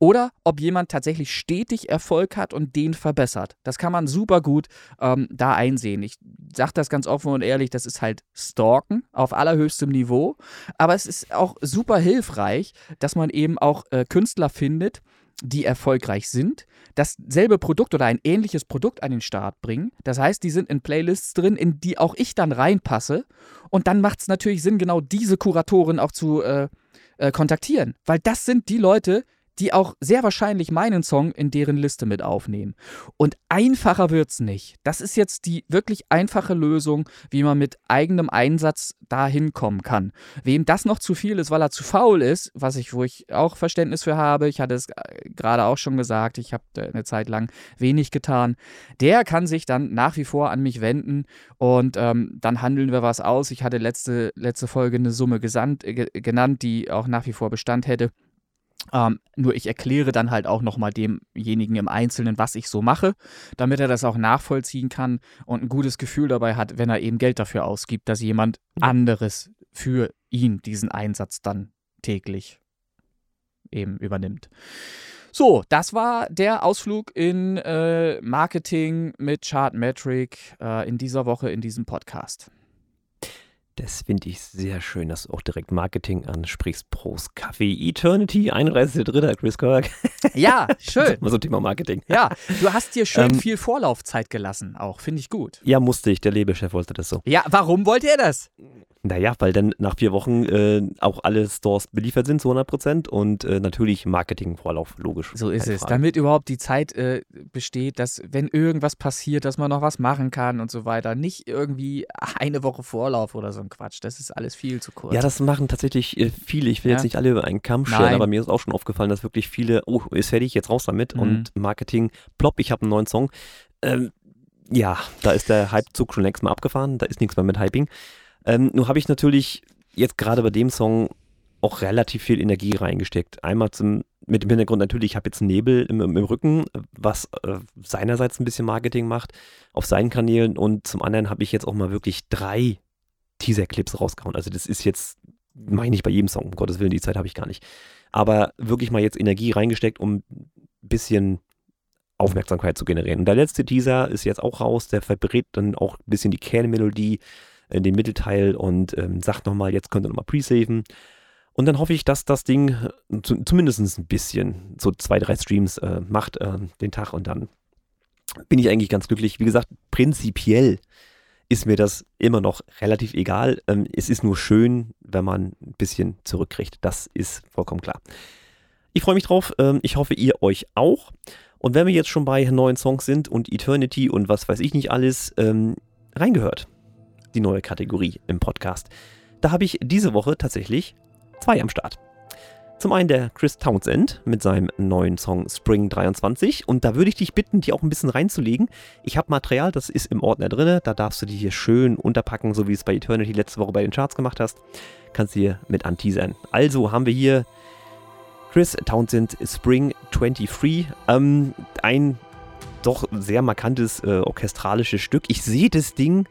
oder ob jemand tatsächlich stetig Erfolg hat und den verbessert. Das kann man super gut ähm, da einsehen. Ich sage das ganz offen und ehrlich, das ist halt Stalken auf allerhöchstem Niveau, aber es ist auch super hilfreich, dass man eben auch äh, Künstler findet, die erfolgreich sind, dasselbe Produkt oder ein ähnliches Produkt an den Start bringen. Das heißt, die sind in Playlists drin, in die auch ich dann reinpasse. Und dann macht es natürlich Sinn, genau diese Kuratoren auch zu äh, äh, kontaktieren. Weil das sind die Leute, die auch sehr wahrscheinlich meinen Song in deren Liste mit aufnehmen. Und einfacher wird's nicht. Das ist jetzt die wirklich einfache Lösung, wie man mit eigenem Einsatz da hinkommen kann. Wem das noch zu viel ist, weil er zu faul ist, was ich, wo ich auch Verständnis für habe, ich hatte es äh, gerade auch schon gesagt, ich habe eine Zeit lang wenig getan, der kann sich dann nach wie vor an mich wenden und ähm, dann handeln wir was aus. Ich hatte letzte, letzte Folge eine Summe gesandt, äh, genannt, die auch nach wie vor Bestand hätte. Ähm, nur ich erkläre dann halt auch nochmal demjenigen im Einzelnen, was ich so mache, damit er das auch nachvollziehen kann und ein gutes Gefühl dabei hat, wenn er eben Geld dafür ausgibt, dass jemand anderes für ihn diesen Einsatz dann täglich eben übernimmt. So, das war der Ausflug in äh, Marketing mit Chartmetric äh, in dieser Woche in diesem Podcast. Das finde ich sehr schön, dass du auch direkt Marketing ansprichst. Prost Kaffee Eternity, 31.3. Chris Kirk. Ja, schön. Mal so Thema Marketing. Ja, du hast dir schön ähm, viel Vorlaufzeit gelassen, auch. Finde ich gut. Ja, musste ich. Der Lebechef wollte das so. Ja, warum wollte er das? Naja, weil dann nach vier Wochen äh, auch alle Stores beliefert sind zu 100 Prozent und äh, natürlich Marketingvorlauf, logisch. So ist es. Frage. Damit überhaupt die Zeit äh, besteht, dass, wenn irgendwas passiert, dass man noch was machen kann und so weiter. Nicht irgendwie eine Woche Vorlauf oder so ein Quatsch. Das ist alles viel zu kurz. Ja, das machen tatsächlich äh, viele. Ich will ja? jetzt nicht alle über einen Kamm scheren, aber mir ist auch schon aufgefallen, dass wirklich viele, oh, ist fertig, jetzt raus damit mhm. und Marketing, plopp, ich habe einen neuen Song. Ähm, ja, da ist der Hype-Zug schon längst mal abgefahren, da ist nichts mehr mit Hyping. Ähm, nur habe ich natürlich jetzt gerade bei dem Song auch relativ viel Energie reingesteckt. Einmal zum, mit dem Hintergrund natürlich, ich habe jetzt einen Nebel im, im Rücken, was äh, seinerseits ein bisschen Marketing macht auf seinen Kanälen und zum anderen habe ich jetzt auch mal wirklich drei Teaser-Clips rausgehauen. Also das ist jetzt, meine ich bei jedem Song, um Gottes Willen, die Zeit habe ich gar nicht. Aber wirklich mal jetzt Energie reingesteckt, um ein bisschen Aufmerksamkeit zu generieren. Und der letzte Teaser ist jetzt auch raus, der verbrät dann auch ein bisschen die Kernmelodie in den Mittelteil und ähm, sagt nochmal, jetzt könnt ihr nochmal pre-saven. Und dann hoffe ich, dass das Ding äh, zu, zumindest ein bisschen, so zwei, drei Streams äh, macht äh, den Tag und dann bin ich eigentlich ganz glücklich. Wie gesagt, prinzipiell ist mir das immer noch relativ egal. Ähm, es ist nur schön, wenn man ein bisschen zurückkriegt. Das ist vollkommen klar. Ich freue mich drauf. Ähm, ich hoffe, ihr euch auch. Und wenn wir jetzt schon bei neuen Songs sind und Eternity und was weiß ich nicht alles, ähm, reingehört die neue Kategorie im Podcast. Da habe ich diese Woche tatsächlich zwei am Start. Zum einen der Chris Townsend mit seinem neuen Song Spring 23 und da würde ich dich bitten, die auch ein bisschen reinzulegen. Ich habe Material, das ist im Ordner drin, da darfst du die hier schön unterpacken, so wie es bei Eternity letzte Woche bei den Charts gemacht hast. Kannst du hier mit anteasern. Also haben wir hier Chris Townsend Spring 23, ähm, ein doch sehr markantes äh, orchestralisches Stück. Ich sehe das Ding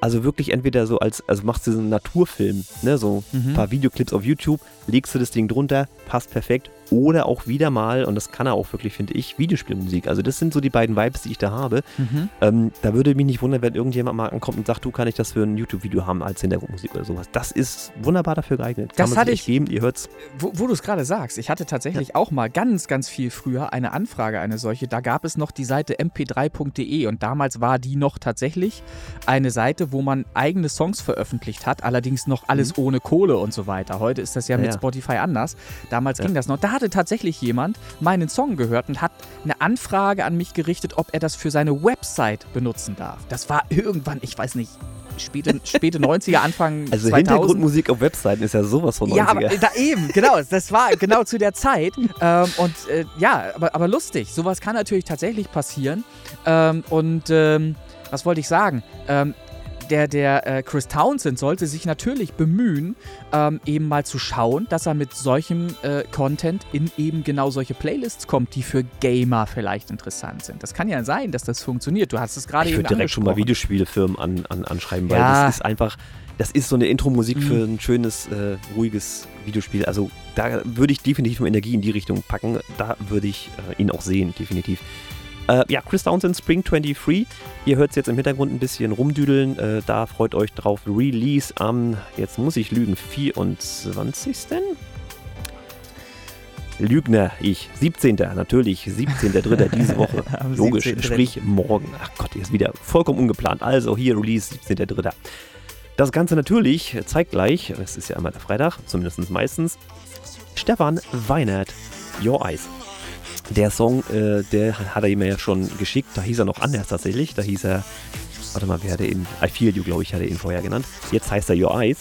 also wirklich entweder so als, also machst du so einen Naturfilm, ne, so mhm. ein paar Videoclips auf YouTube, legst du das Ding drunter, passt perfekt oder auch wieder mal, und das kann er auch wirklich, finde ich, Videospielmusik. Also das sind so die beiden Vibes, die ich da habe. Mhm. Ähm, da würde mich nicht wundern, wenn irgendjemand mal ankommt und sagt, du kann ich das für ein YouTube-Video haben als Hintergrundmusik oder sowas. Das ist wunderbar dafür geeignet. Kann das hatte ich geben, ihr hört's. Wo, wo du es gerade sagst, ich hatte tatsächlich ja. auch mal ganz, ganz viel früher eine Anfrage, eine solche. Da gab es noch die Seite mp3.de und damals war die noch tatsächlich eine Seite, wo man eigene Songs veröffentlicht hat, allerdings noch alles mhm. ohne Kohle und so weiter. Heute ist das ja, ja mit Spotify anders. Damals ging das noch. Da hatte tatsächlich jemand meinen Song gehört und hat eine Anfrage an mich gerichtet, ob er das für seine Website benutzen darf. Das war irgendwann, ich weiß nicht, späte, späte 90er, Anfang Also 2000. Hintergrundmusik auf Webseiten ist ja sowas von 90er. Ja, aber da eben, genau, das war genau zu der Zeit. Ähm, und äh, ja, aber, aber lustig, sowas kann natürlich tatsächlich passieren. Ähm, und ähm, was wollte ich sagen? Ähm, der, der äh, Chris Townsend sollte sich natürlich bemühen, ähm, eben mal zu schauen, dass er mit solchem äh, Content in eben genau solche Playlists kommt, die für Gamer vielleicht interessant sind. Das kann ja sein, dass das funktioniert. Du hast es gerade ich eben würde direkt schon mal angesprochen. Videospielfirmen an, an, anschreiben, weil Ja. das ist einfach, das ist so eine Intro-Musik Mhm. für ein schönes, äh, ruhiges Videospiel. Also da würde ich definitiv nur Energie in die Richtung packen. Da würde ich äh, ihn auch sehen, definitiv. Äh, ja, Chris Townsend, Spring 23. Ihr hört es jetzt im Hintergrund ein bisschen rumdüdeln. Äh, da freut euch drauf. Release am, jetzt muss ich lügen, 24. Lügner, ich. 17. Natürlich, 17.3. diese Woche. Logisch, 17.3.. sprich morgen. Ach Gott, ist wieder vollkommen ungeplant. Also hier Release 17.3. Das Ganze natürlich zeitgleich, es ist ja immer der Freitag, zumindest meistens, Stefan Weinert, Your Eyes. Der Song, äh, der hat er mir ja schon geschickt, da hieß er noch anders tatsächlich, da hieß er, warte mal, wer hat er ihn, I Feel You, glaube ich, hat er ihn vorher genannt. Jetzt heißt er Your Eyes.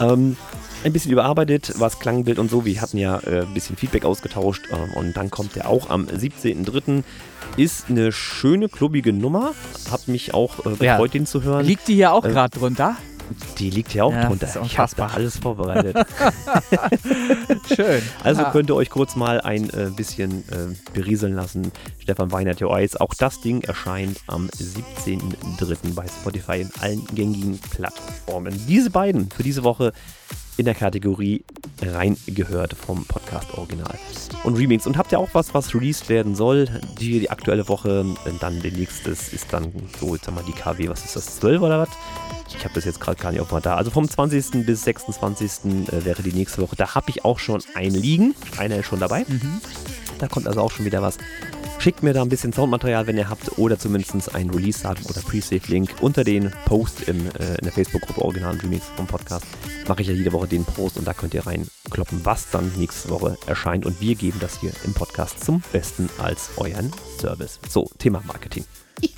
Ähm, ein bisschen überarbeitet, was Klangbild und so. Wir hatten ja äh, ein bisschen Feedback ausgetauscht ähm, und dann kommt er auch am 17.03. Ist eine schöne, klubbige Nummer. Hab mich auch äh, Ja. gefreut, den zu hören. Liegt die hier auch Äh, gerade drunter? Die liegt hier auch Ja, drunter. Ich habe da alles vorbereitet. Schön. Also Ja. könnt ihr euch kurz mal ein äh, bisschen äh, berieseln lassen. Stefan Weinert, Your Eyes. Auch das Ding erscheint am 17.03. bei Spotify in allen gängigen Plattformen. Diese beiden für diese Woche in der Kategorie reingehört vom Podcast Original und Remix. Und habt ihr auch was, was released werden soll? Die, die aktuelle Woche, dann der nächste ist dann so, jetzt haben die KW, was ist das, 12 oder was? Ich habe das jetzt gerade gar nicht auf mal da. Also vom 20. bis 26. äh, wäre die nächste Woche. Da habe ich auch schon einen liegen. Einer ist schon dabei. Mhm. Da kommt also auch schon wieder was. Schickt mir da ein bisschen Soundmaterial, wenn ihr habt, oder zumindest ein Release-Datum oder Pre-Save-Link unter den Post im, äh, in der Facebook-Gruppe Original Remix vom Podcast. Mache ich ja jede Woche den Post und da könnt ihr reinkloppen, was dann nächste Woche erscheint. Und wir geben das hier im Podcast zum Besten als euren Service. So, Thema Marketing.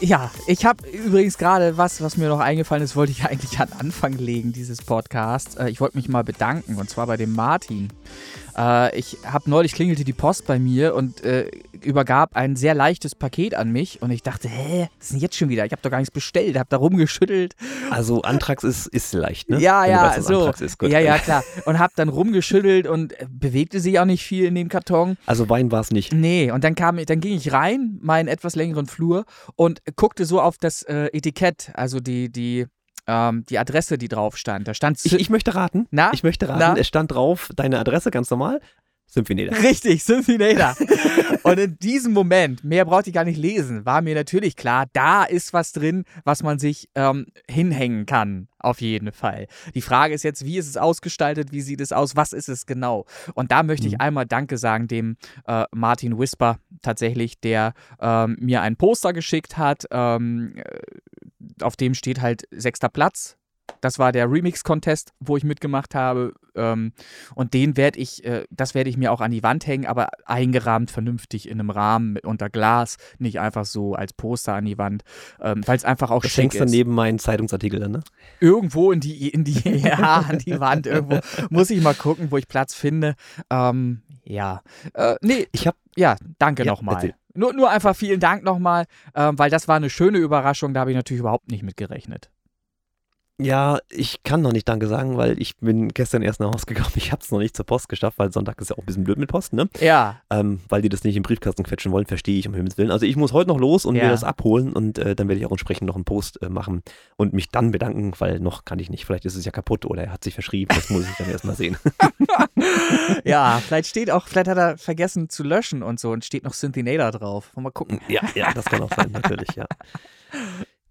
Ja, ich habe übrigens gerade was, was mir noch eingefallen ist, wollte ich eigentlich an Anfang legen, dieses Podcast. Äh, ich wollte mich mal bedanken und zwar bei dem Martin. Äh, ich habe neulich klingelte die Post bei mir und äh, übergab ein sehr leichtes Paket an mich und ich dachte, hä, was ist denn jetzt schon wieder? Ich habe doch gar nichts bestellt, habe da rumgeschüttelt. Also, Antrax ist, ist leicht, ne? Ja, Wenn ja, weißt, so. Ist. Ja, ja, klar. Und habe dann rumgeschüttelt und äh, bewegte sich auch nicht viel in dem Karton. Also, Wein war es nicht. Nee, und dann kam, dann ging ich rein, meinen etwas längeren Flur und guckte so auf das äh, Etikett, also die, die, ähm, die Adresse, die drauf stand. Da stand Ich, ich möchte raten. Na? Ich möchte raten. Na? Es stand drauf, deine Adresse ganz normal. Symphonie. Richtig, Symphinator. und in diesem Moment, mehr brauchte ich gar nicht lesen, war mir natürlich klar, da ist was drin, was man sich ähm, hinhängen kann. Auf jeden Fall. Die Frage ist jetzt, wie ist es ausgestaltet, wie sieht es aus, was ist es genau? Und da möchte ich Mhm. einmal Danke sagen dem äh, Martin Whisper tatsächlich, der ähm, mir ein Poster geschickt hat. Ähm, äh, auf dem steht halt sechster Platz. Das war der Remix-Contest, wo ich mitgemacht habe. Ähm, und den werde ich, äh, das werde ich mir auch an die Wand hängen, aber eingerahmt vernünftig in einem Rahmen mit, unter Glas, nicht einfach so als Poster an die Wand, ähm, weil es einfach auch Das schick ist. dann neben meinen Zeitungsartikel dann, ne? Irgendwo in die, in die, ja, an die Wand irgendwo muss ich mal gucken, wo ich Platz finde. Ähm, ja, äh, nee, Ich habe ja, danke Ja, nochmal. Nur, nur einfach vielen Dank nochmal, ähm, weil das war eine schöne Überraschung, da habe ich natürlich überhaupt nicht mit gerechnet. Ja, ich kann noch nicht Danke sagen, weil ich bin gestern erst nach Hause gekommen. Ich habe es noch nicht zur Post geschafft, weil Sonntag ist ja auch ein bisschen blöd mit Post, ne? Ja, Ähm, weil die das nicht im Briefkasten quetschen wollen, verstehe ich um Himmels Willen. Also ich muss heute noch los und Ja. mir das abholen und äh, dann werde ich auch entsprechend noch einen Post äh, machen und mich dann bedanken, weil noch kann ich nicht. Vielleicht ist es ja kaputt oder er hat sich verschrieben. Das muss ich dann erst mal sehen. ja, vielleicht steht auch, vielleicht hat er vergessen zu löschen und so und steht noch Synthinator drauf. Mal gucken. ja, ja, das kann auch sein, natürlich, ja.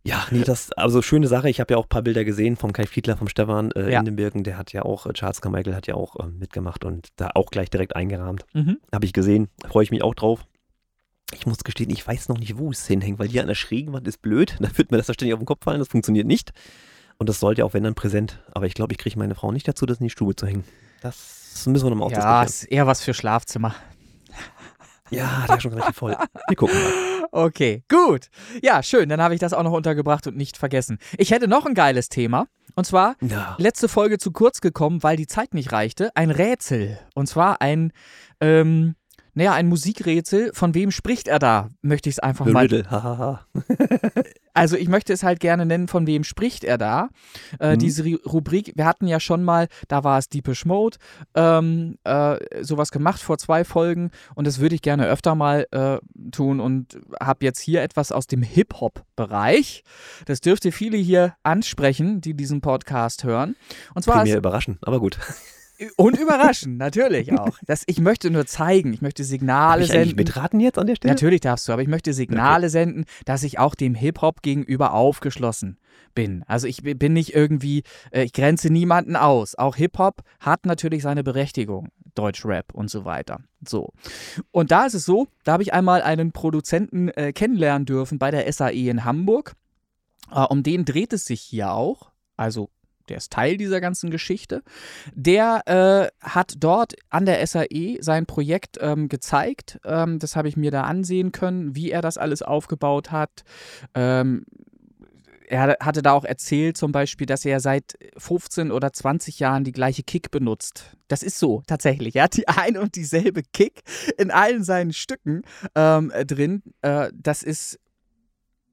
Ja, nee, das, also schöne Sache. Ich habe ja auch ein paar Bilder gesehen vom Kai Fiedler, vom Stefan äh, Ja. in den Birken. Der hat ja auch, äh, Charles Carmichael hat ja auch äh, mitgemacht und da auch gleich direkt eingerahmt. Mhm. Habe ich gesehen, freue ich mich auch drauf. Ich muss gestehen, ich weiß noch nicht, wo es hinhängt, weil hier an der schrägen Wand ist blöd. Da wird mir das da ständig auf den Kopf fallen, das funktioniert nicht. Und das sollte auch, wenn dann, präsent. Aber ich glaube, ich kriege meine Frau nicht dazu, das in die Stube zu hängen. Das müssen wir nochmal Ja, ausdiskutieren. ist eher was für Schlafzimmer. Ja, da ist schon relativ voll. Wir gucken mal. Okay, gut. Ja, schön. Dann habe ich das auch noch untergebracht und nicht vergessen. Ich hätte noch ein geiles Thema. Und zwar, Ja. letzte Folge zu kurz gekommen, weil die Zeit nicht reichte. Ein Rätsel. Und zwar ein, ähm, naja, ein Musikrätsel. Von wem spricht er da? Möchte ich es einfach The mal Riddle, hahaha. also ich möchte es halt gerne nennen, von wem spricht er da. Äh, Mhm. Diese Ri- Rubrik, wir hatten ja schon mal, da war es Deepish Mode, ähm, äh, sowas gemacht vor zwei Folgen und das würde ich gerne öfter mal äh, tun und habe jetzt hier etwas aus dem Hip-Hop-Bereich. Das dürfte viele hier ansprechen, die diesen Podcast hören. Und zwar Primär ist, überraschen, aber gut. Und überraschen, natürlich auch. Das, ich möchte nur zeigen, ich möchte Darf Signale ich eigentlich senden. mitraten jetzt an der Stelle? Natürlich darfst du, aber ich möchte Signale senden, dass ich auch dem Hip-Hop gegenüber aufgeschlossen bin. Also ich bi- bin nicht irgendwie, äh, ich grenze niemanden aus. Auch Hip-Hop hat natürlich seine Berechtigung. Deutschrap und so weiter. So. Und da ist es so, da habe ich einmal einen Produzenten äh, kennenlernen dürfen bei der SAE in Hamburg. Äh, um den dreht es sich hier auch. Also der ist Teil dieser ganzen Geschichte. Der äh, hat dort an der SAE sein Projekt ähm, gezeigt. Ähm, das habe ich mir da ansehen können, wie er das alles aufgebaut hat. Ähm, er hatte da auch erzählt zum Beispiel, dass er seit 15 oder 20 Jahren die gleiche Kick benutzt. Das ist so, tatsächlich. Er hat die ein und dieselbe Kick in allen seinen Stücken ähm, äh, drin. Äh, das ist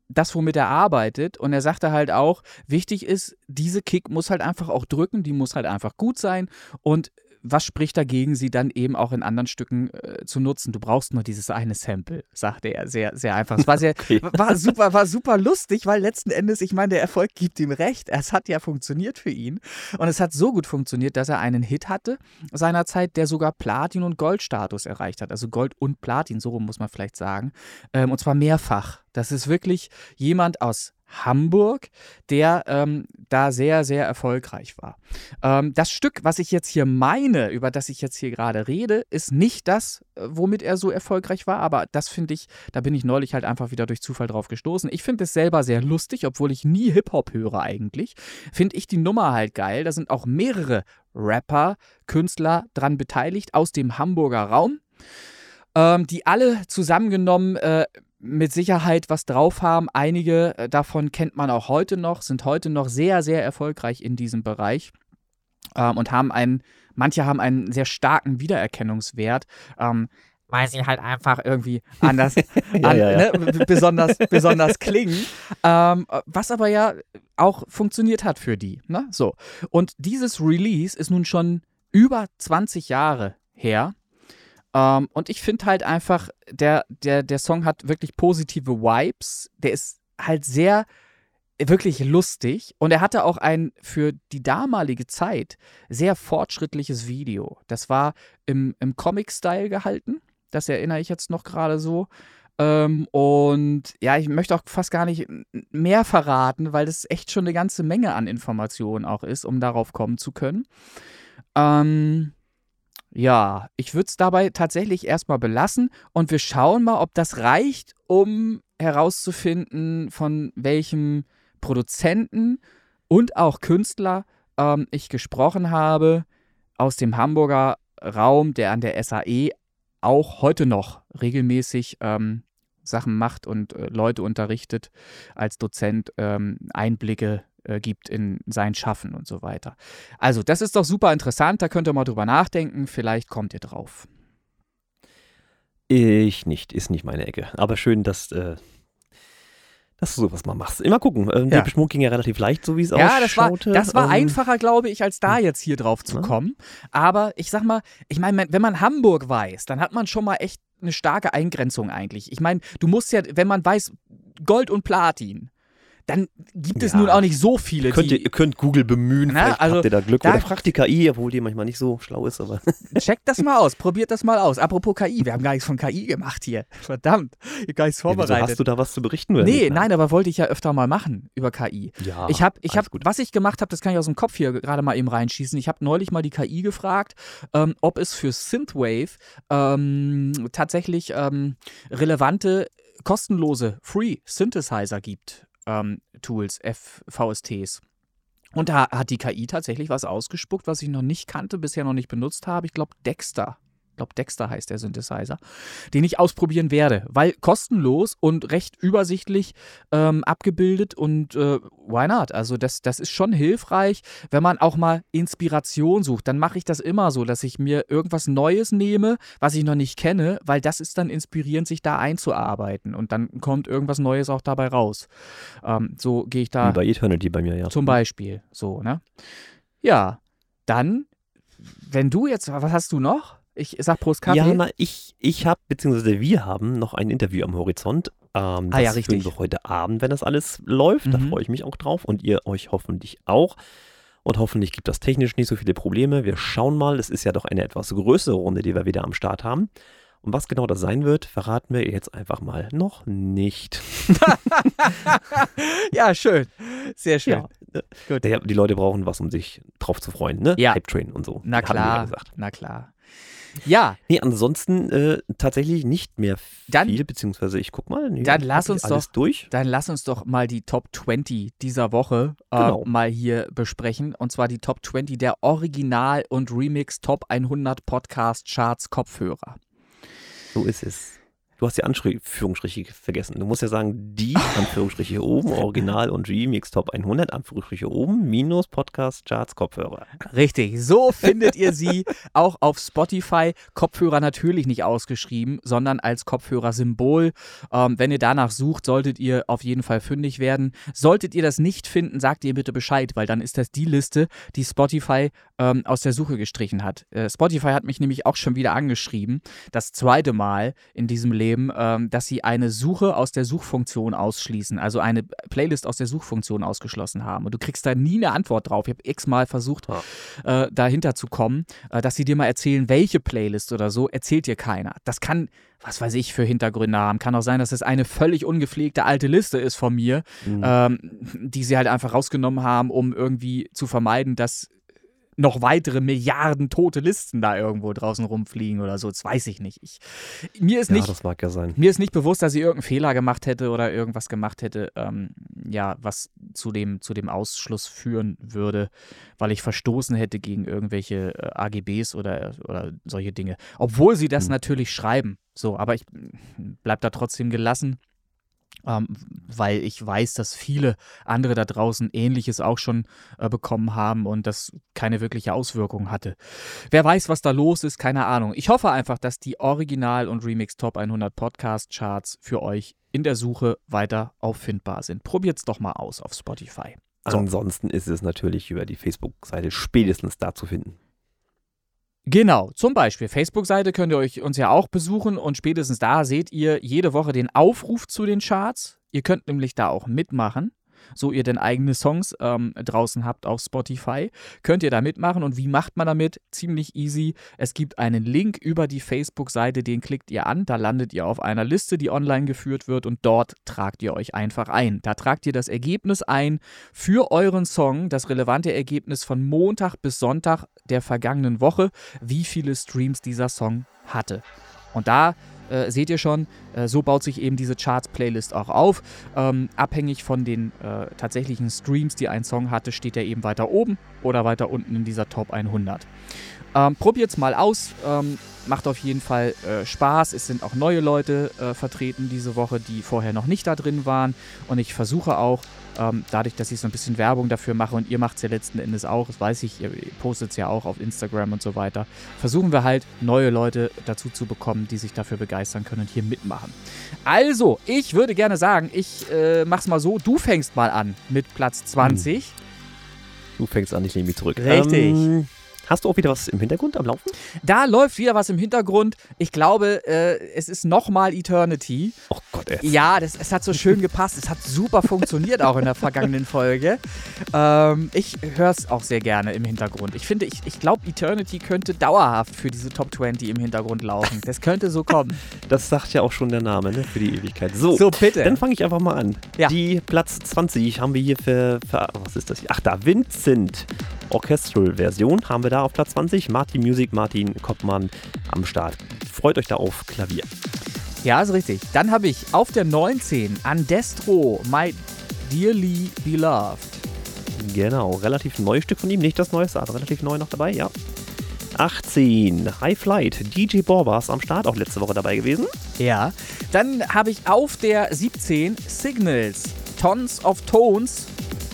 das, womit er arbeitet. Und er sagte halt auch, wichtig ist, diese Kick muss halt einfach auch drücken, die muss halt einfach gut sein. Und was spricht dagegen, sie dann eben auch in anderen Stücken äh, zu nutzen? Du brauchst nur dieses eine Sample, sagte er sehr, sehr einfach. Es war sehr, Okay. war super, war super lustig, weil letzten Endes, ich meine, der Erfolg gibt ihm recht. Es hat ja funktioniert für ihn. Und es hat so gut funktioniert, dass er einen Hit hatte seinerzeit, der sogar Platin- und Goldstatus erreicht hat. Also Gold und Platin, so rum muss man vielleicht sagen. Ähm, und zwar mehrfach. Das ist wirklich jemand aus Hamburg, der ähm, da sehr, sehr erfolgreich war. Ähm, das Stück, was ich jetzt hier meine, über das ich jetzt hier gerade rede, ist nicht das, äh, womit er so erfolgreich war, aber das finde ich, da bin ich neulich halt einfach wieder durch Zufall drauf gestoßen. Ich finde es selber sehr lustig, obwohl ich nie Hip-Hop höre eigentlich. Finde ich die Nummer halt geil. Da sind auch mehrere Rapper, Künstler dran beteiligt aus dem Hamburger Raum, ähm, die alle zusammengenommen äh, mit Sicherheit was drauf haben. Einige äh, davon kennt man auch heute noch, sind heute noch sehr, sehr erfolgreich in diesem Bereich ähm, und haben einen, manche haben einen sehr starken Wiedererkennungswert. Ähm, weil sie halt einfach irgendwie anders, Ja, an, ja, ja. Ne, besonders, besonders klingen. Ähm, was aber ja auch funktioniert hat für die. Ne? So. Und dieses Release ist nun schon über 20 Jahre her. Ähm, und ich finde halt einfach, der, der, der Song hat wirklich positive Vibes. Der ist halt sehr, wirklich lustig. Und er hatte auch ein für die damalige Zeit sehr fortschrittliches Video. Das war im, im Comic-Style gehalten. Das erinnere ich jetzt noch gerade so. Ähm, und ja, ich möchte auch fast gar nicht mehr verraten, weil das echt schon eine ganze Menge an Informationen auch ist, um darauf kommen zu können. Ähm, ja, ich würde es dabei tatsächlich erstmal belassen und wir schauen mal, ob das reicht, um herauszufinden, von welchem Produzenten und auch Künstler ähm, ich gesprochen habe aus dem Hamburger Raum, der an der SAE auch heute noch regelmäßig ähm, Sachen macht und äh, Leute unterrichtet, als Dozent ähm, Einblicke äh, gibt in sein Schaffen und so weiter. Also, das ist doch super interessant, da könnt ihr mal drüber nachdenken, vielleicht kommt ihr drauf. Ich nicht, ist nicht meine Ecke. Aber schön, dass, äh, dass du sowas mal machst. Immer gucken. Ähm, Ja. Der Beschmuck ging ja relativ leicht, so wie es Ja, das war, ausschaute. das war Ähm, einfacher, glaube ich, als da jetzt hier drauf zu Ja. kommen. Aber ich sag mal, ich meine, wenn man Hamburg weiß, dann hat man schon mal echt eine starke Eingrenzung eigentlich. Ich meine, du musst ja, wenn man weiß, Gold und Platin, dann gibt es Ja. nun auch nicht so viele, Könnt ihr, ihr könnt Google bemühen, Na, vielleicht also habt ihr da Glück. da- Oder fragt die KI, obwohl die manchmal nicht so schlau ist, aber Checkt das mal aus, probiert das mal aus. Apropos KI, wir haben gar nichts von KI gemacht hier. Verdammt, ich hab gar nichts ja, vorbereitet. hast du da was zu berichten? Oder nee, nicht? nein, aber wollte ich ja öfter mal machen über KI. Ja, Ich habe, ich hab, gut. was ich gemacht habe, das kann ich aus dem Kopf hier gerade mal eben reinschießen. Ich habe neulich mal die KI gefragt, ähm, ob es für Synthwave ähm, tatsächlich ähm, relevante, kostenlose Free Synthesizer gibt. Ähm, Tools, VSTs. Und da hat die KI tatsächlich was ausgespuckt, was ich noch nicht kannte, bisher noch nicht benutzt habe. Ich glaube, Dexter glaube, Dexter heißt der Synthesizer, den ich ausprobieren werde, weil kostenlos und recht übersichtlich ähm, abgebildet und äh, why not? Also das, das ist schon hilfreich, wenn man auch mal Inspiration sucht. Dann mache ich das immer so, dass ich mir irgendwas Neues nehme, was ich noch nicht kenne, weil das ist dann inspirierend, sich da einzuarbeiten und dann kommt irgendwas Neues auch dabei raus. Ähm, so gehe ich da. Wie bei Eternity bei mir, ja. Zum Beispiel, so, ne? Ja, dann, wenn du jetzt, was hast du noch? Ich sag Prost Kaffee. Ja, na, ich, ich habe, beziehungsweise wir haben noch ein Interview am Horizont. Ähm, Ah, ja, das richtig. wir heute Abend, wenn das alles läuft. Da Mhm. freue ich mich auch drauf und ihr euch hoffentlich auch. Und hoffentlich gibt das technisch nicht so viele Probleme. Wir schauen mal. Es ist ja doch eine etwas größere Runde, die wir wieder am Start haben. Und was genau das sein wird, verraten wir jetzt einfach mal noch nicht. ja, schön. Sehr schön. Ja, äh, Gut. die Leute brauchen was, um sich drauf zu freuen, ne? Ja. Hype Train und so. Na ja klar, gesagt. na klar. Ja, Nee, ansonsten äh, tatsächlich nicht mehr Dann- viel, beziehungsweise ich guck mal. Nee, dann lass uns doch- durch. dann lass uns doch mal die Top 20 dieser Woche äh, Genau. mal hier besprechen. Und zwar die Top 20 der Original- und Remix Top 100 Podcast Charts Kopfhörer. So ist es. Du hast die Anführungsstriche vergessen. Du musst ja sagen, die Anführungsstriche oben, Original und Remix Top 100, Anführungsstriche oben, minus Podcast Charts Kopfhörer. Richtig, so findet ihr sie auch auf Spotify. Kopfhörer natürlich nicht ausgeschrieben, sondern als Kopfhörersymbol. Ähm, wenn ihr danach sucht, solltet ihr auf jeden Fall fündig werden. Solltet ihr das nicht finden, sagt ihr bitte Bescheid, weil dann ist das die Liste, die Spotify ähm, aus der Suche gestrichen hat. Äh, Spotify hat mich nämlich auch schon wieder angeschrieben, das zweite Mal in diesem Leben, ähm, dass sie eine Suche aus der Suchfunktion ausschließen, also eine Playlist aus der Suchfunktion ausgeschlossen haben. Und du kriegst da nie eine Antwort drauf. Ich habe x-mal versucht, Ja. äh, dahinter zu kommen, äh, dass sie dir mal erzählen, welche Playlist oder so, erzählt dir keiner. Das kann, was weiß ich, für Hintergründe haben. Kann auch sein, dass es eine völlig ungepflegte alte Liste ist von mir, Mhm. ähm, die sie halt einfach rausgenommen haben, um irgendwie zu vermeiden, dass noch weitere Milliarden tote Listen da irgendwo draußen rumfliegen oder so. Das weiß ich nicht. Ich, mir ist ja, nicht das mag ja sein. mir ist nicht bewusst, dass sie irgendeinen Fehler gemacht hätte oder irgendwas gemacht hätte, ähm, ja, was zu dem, zu dem Ausschluss führen würde, weil ich verstoßen hätte gegen irgendwelche äh, AGBs oder, oder solche Dinge. Obwohl sie das Hm. natürlich schreiben. So, aber ich bleib da trotzdem gelassen. Ähm, weil ich weiß, dass viele andere da draußen Ähnliches auch schon äh, bekommen haben und das keine wirkliche Auswirkung hatte. Wer weiß, was da los ist, keine Ahnung. Ich hoffe einfach, dass die Original- und Remix Top 100 Podcast Charts für euch in der Suche weiter auffindbar sind. Probiert's doch mal aus auf Spotify. So. Ansonsten ist es natürlich über die Facebook-Seite spätestens da zu finden. Genau, zum Beispiel Facebook-Seite könnt ihr euch uns ja auch besuchen und spätestens da seht ihr jede Woche den Aufruf zu den Charts. Ihr könnt nämlich da auch mitmachen. So ihr denn eigene Songs ähm, draußen habt auf Spotify, könnt ihr da mitmachen. Und wie macht man damit? Ziemlich easy. Es gibt einen Link über die Facebook-Seite, den klickt ihr an. Da landet ihr auf einer Liste, die online geführt wird und dort tragt ihr euch einfach ein. Da tragt ihr das Ergebnis ein für euren Song, das relevante Ergebnis von Montag bis Sonntag der vergangenen Woche, wie viele Streams dieser Song hatte. Und da äh, seht ihr schon, äh, so baut sich eben diese Charts-Playlist auch auf. Ähm, abhängig von den äh, tatsächlichen Streams, die ein Song hatte, steht er eben weiter oben oder weiter unten in dieser Top 100. Ähm, probiert's mal aus. Ähm, macht auf jeden Fall äh, Spaß. Es sind auch neue Leute äh, vertreten diese Woche, die vorher noch nicht da drin waren. Und ich versuche auch, ähm, dadurch, dass ich so ein bisschen Werbung dafür mache und ihr macht es ja letzten Endes auch, das weiß ich, ihr postet es ja auch auf Instagram und so weiter, versuchen wir halt neue Leute dazu zu bekommen, die sich dafür begeistern können und hier mitmachen. Also, ich würde gerne sagen, ich äh, mach's mal so, du fängst mal an mit Platz 20. Du fängst an, ich nehme mich zurück. Richtig. Ähm, hast du auch wieder was im Hintergrund am Laufen? Da läuft wieder was im Hintergrund. Ich glaube, äh, es ist nochmal Eternity. Oh Gott, ey. Ja, das, es hat so schön gepasst. Es hat super funktioniert auch in der vergangenen Folge. Ähm, ich höre es auch sehr gerne im Hintergrund. Ich finde, ich, ich glaube, Eternity könnte dauerhaft für diese Top 20 im Hintergrund laufen. Das könnte so kommen. Das sagt ja auch schon der Name, ne? Für die Ewigkeit. So, So, bitte. dann fange ich einfach mal an. Ja. Die Platz 20 haben wir hier für, für was ist das hier? Ach da, Vincent. Orchestral-Version haben wir da auf Platz 20. Martin Music, Martin Koppmann am Start. Freut euch da auf Klavier. Ja, ist richtig. Dann habe ich auf der 19 Andestro, My Dearly Beloved. Genau, relativ neues Stück von ihm. Nicht das neueste, aber relativ neu noch dabei, ja. 18, High Flight, DJ Borbas am Start, auch letzte Woche dabei gewesen. Ja. Dann habe ich auf der 17 Signals, Tons of Tones,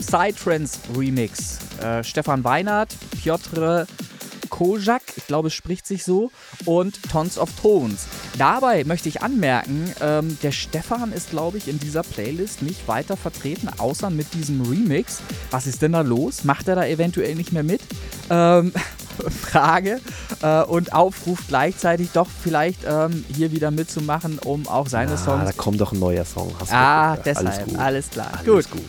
Psytrance Remix. Äh, Stefan Weinert, Piotr Kojak, ich glaube, es spricht sich so, und Tons of Tones. Dabei möchte ich anmerken, ähm, der Stefan ist, glaube ich, in dieser Playlist nicht weiter vertreten, außer mit diesem Remix. Was ist denn da los? Macht er da eventuell nicht mehr mit? Ähm, Frage äh, und Aufruf gleichzeitig doch vielleicht ähm, hier wieder mitzumachen, um auch seine Ah, Songs. da kommt doch ein neuer Song. Hast Ah, deshalb, alles, klar. Alles Gut. gut.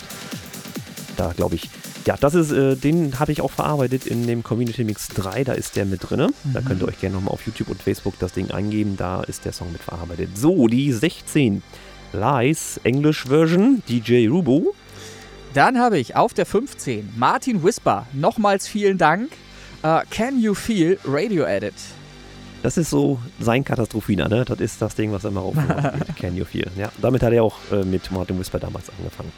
Da glaube ich. Ja, das ist, äh, den habe ich auch verarbeitet in dem Community Mix 3, da ist der mit drinne. Da Mhm. könnt ihr euch gerne nochmal auf YouTube und Facebook das Ding eingeben, da ist der Song mit verarbeitet. So, die 16. Lies, English Version, DJ Rubo. Dann habe ich auf der 15 Martin Whisper. Nochmals vielen Dank. Äh, Can You Feel Radio Edit? Das ist so sein Katastrophiner, ne? Das ist das Ding, was er immer geht. Can You Feel. Ja, damit hat er auch äh, mit Martin Whisper damals angefangen.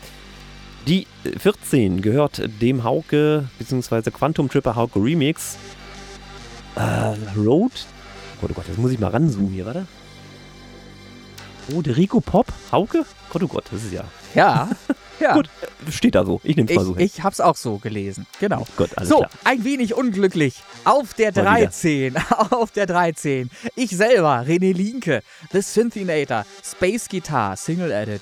Die äh, 14 gehört dem Hauke, beziehungsweise Quantum Tripper Hauke Remix. Äh, Road. Gott, oh Gott, jetzt muss ich mal ranzoomen hier, warte. Oh, der Rico Pop, Hauke? Gott, oh Gott, das ist ja. Ja. ja. Gut, äh, steht da so. Ich nehme es mal so Ich, hin. ich habe es auch so gelesen. Genau. Gott, alles so, klar. ein wenig unglücklich. Auf der Mal wieder. 13. Auf der 13. Ich selber, René Linke. The Synthinator. Space Guitar. Single Edit.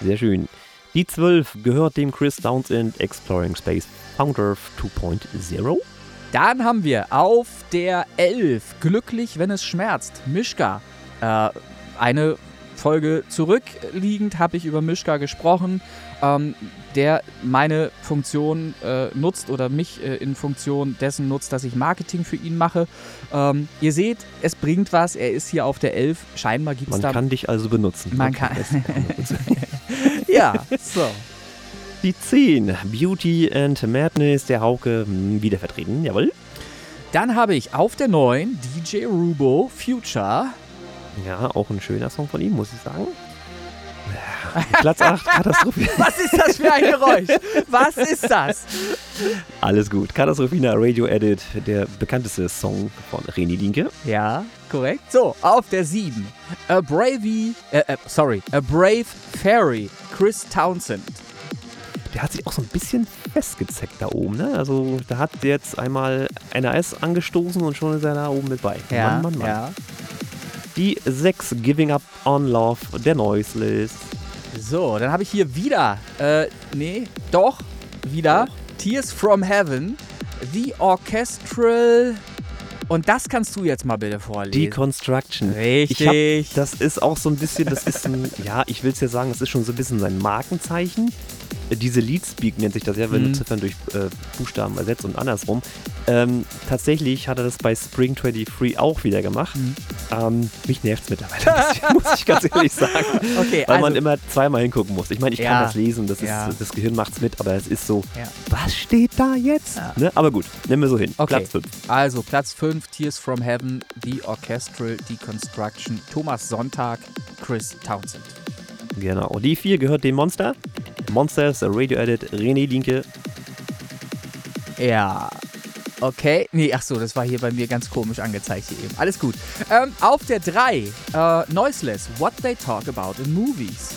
Sehr schön. Die 12 gehört dem Chris Townsend Exploring Space Founder 2.0. Dann haben wir auf der 11 Glücklich, wenn es schmerzt. Mischka. Äh, eine Folge zurückliegend habe ich über Mischka gesprochen, ähm, der meine Funktion äh, nutzt oder mich äh, in Funktion dessen nutzt, dass ich Marketing für ihn mache. Ähm, ihr seht, es bringt was. Er ist hier auf der 11. Scheinbar gibt es Man da. kann dich also benutzen. Man kann- man ja, so. Die 10, Beauty and Madness, der Hauke, hm, wieder vertreten, jawohl. Dann habe ich auf der 9 DJ Rubo Future. Ja, auch ein schöner Song von ihm, muss ich sagen. Ja, Platz 8, Katastrophe. Was ist das für ein Geräusch? Was ist das? Alles gut. Katastrophina Radio Edit, der bekannteste Song von René Linke. Ja, korrekt. So, auf der 7. A Bravey, äh, äh, sorry, A Brave Fairy, Chris Townsend. Der hat sich auch so ein bisschen festgezeckt da oben, ne? Also, da hat jetzt einmal NAS angestoßen und schon ist er da oben mit bei. Mann, Mann, Mann. ja. Die 6, Giving Up on Love, der Noiseless. So, dann habe ich hier wieder, äh, nee, doch, wieder Tears from Heaven, The Orchestral. Und das kannst du jetzt mal bitte vorlesen. Deconstruction. Richtig. Ich hab, das ist auch so ein bisschen, das ist ein, ja, ich will es ja sagen, das ist schon so ein bisschen sein Markenzeichen. Diese Leadspeak nennt sich das ja, wenn Mhm. du Ziffern durch äh, Buchstaben ersetzt und andersrum. Ähm, tatsächlich hat er das bei Spring 23 auch wieder gemacht. Mhm. Ähm, mich nervt es mittlerweile ein bisschen, muss ich ganz ehrlich sagen. Okay, Weil also, man immer zweimal hingucken muss. Ich meine, ich Ja. kann das lesen, das, ist, Ja. das Gehirn macht's mit, aber es ist so, Ja. was steht da jetzt? Ne? Aber gut, nehmen wir so hin. Okay. Platz 5. also Platz 5, Tears from Heaven, The Orchestral Deconstruction, Thomas Sonntag, Chris Townsend. Genau. Die 4 gehört dem Monster. Monsters, Radio Edit, René Linke. Ja. Okay. Nee, ach so, das war hier bei mir ganz komisch angezeigt hier eben. Alles gut. Ähm, auf der 3, äh, Noiseless, What They Talk About in Movies.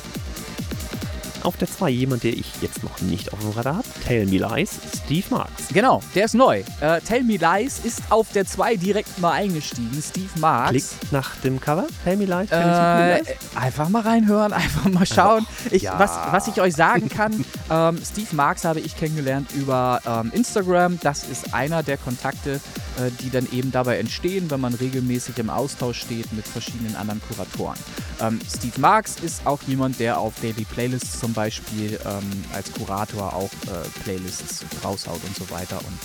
Auf der 2 jemand, der ich jetzt noch nicht auf dem Radar habe. Tell Me Lies, Steve Marks. Genau, der ist neu. Äh, Tell Me Lies ist auf der 2 direkt mal eingestiegen. Steve Marks. Klickt nach dem Cover. Tell Me Lies, Tell Äh, Me Lies. einfach mal reinhören, einfach mal schauen. Ich, ja. was, was ich euch sagen kann, ähm, Steve Marks habe ich kennengelernt über ähm, Instagram. Das ist einer der Kontakte, äh, die dann eben dabei entstehen, wenn man regelmäßig im Austausch steht mit verschiedenen anderen Kuratoren. Ähm, Steve Marks ist auch jemand, der auf Daily Playlists zum Beispiel ähm, als Kurator auch äh, Playlists raushaut und so weiter. Und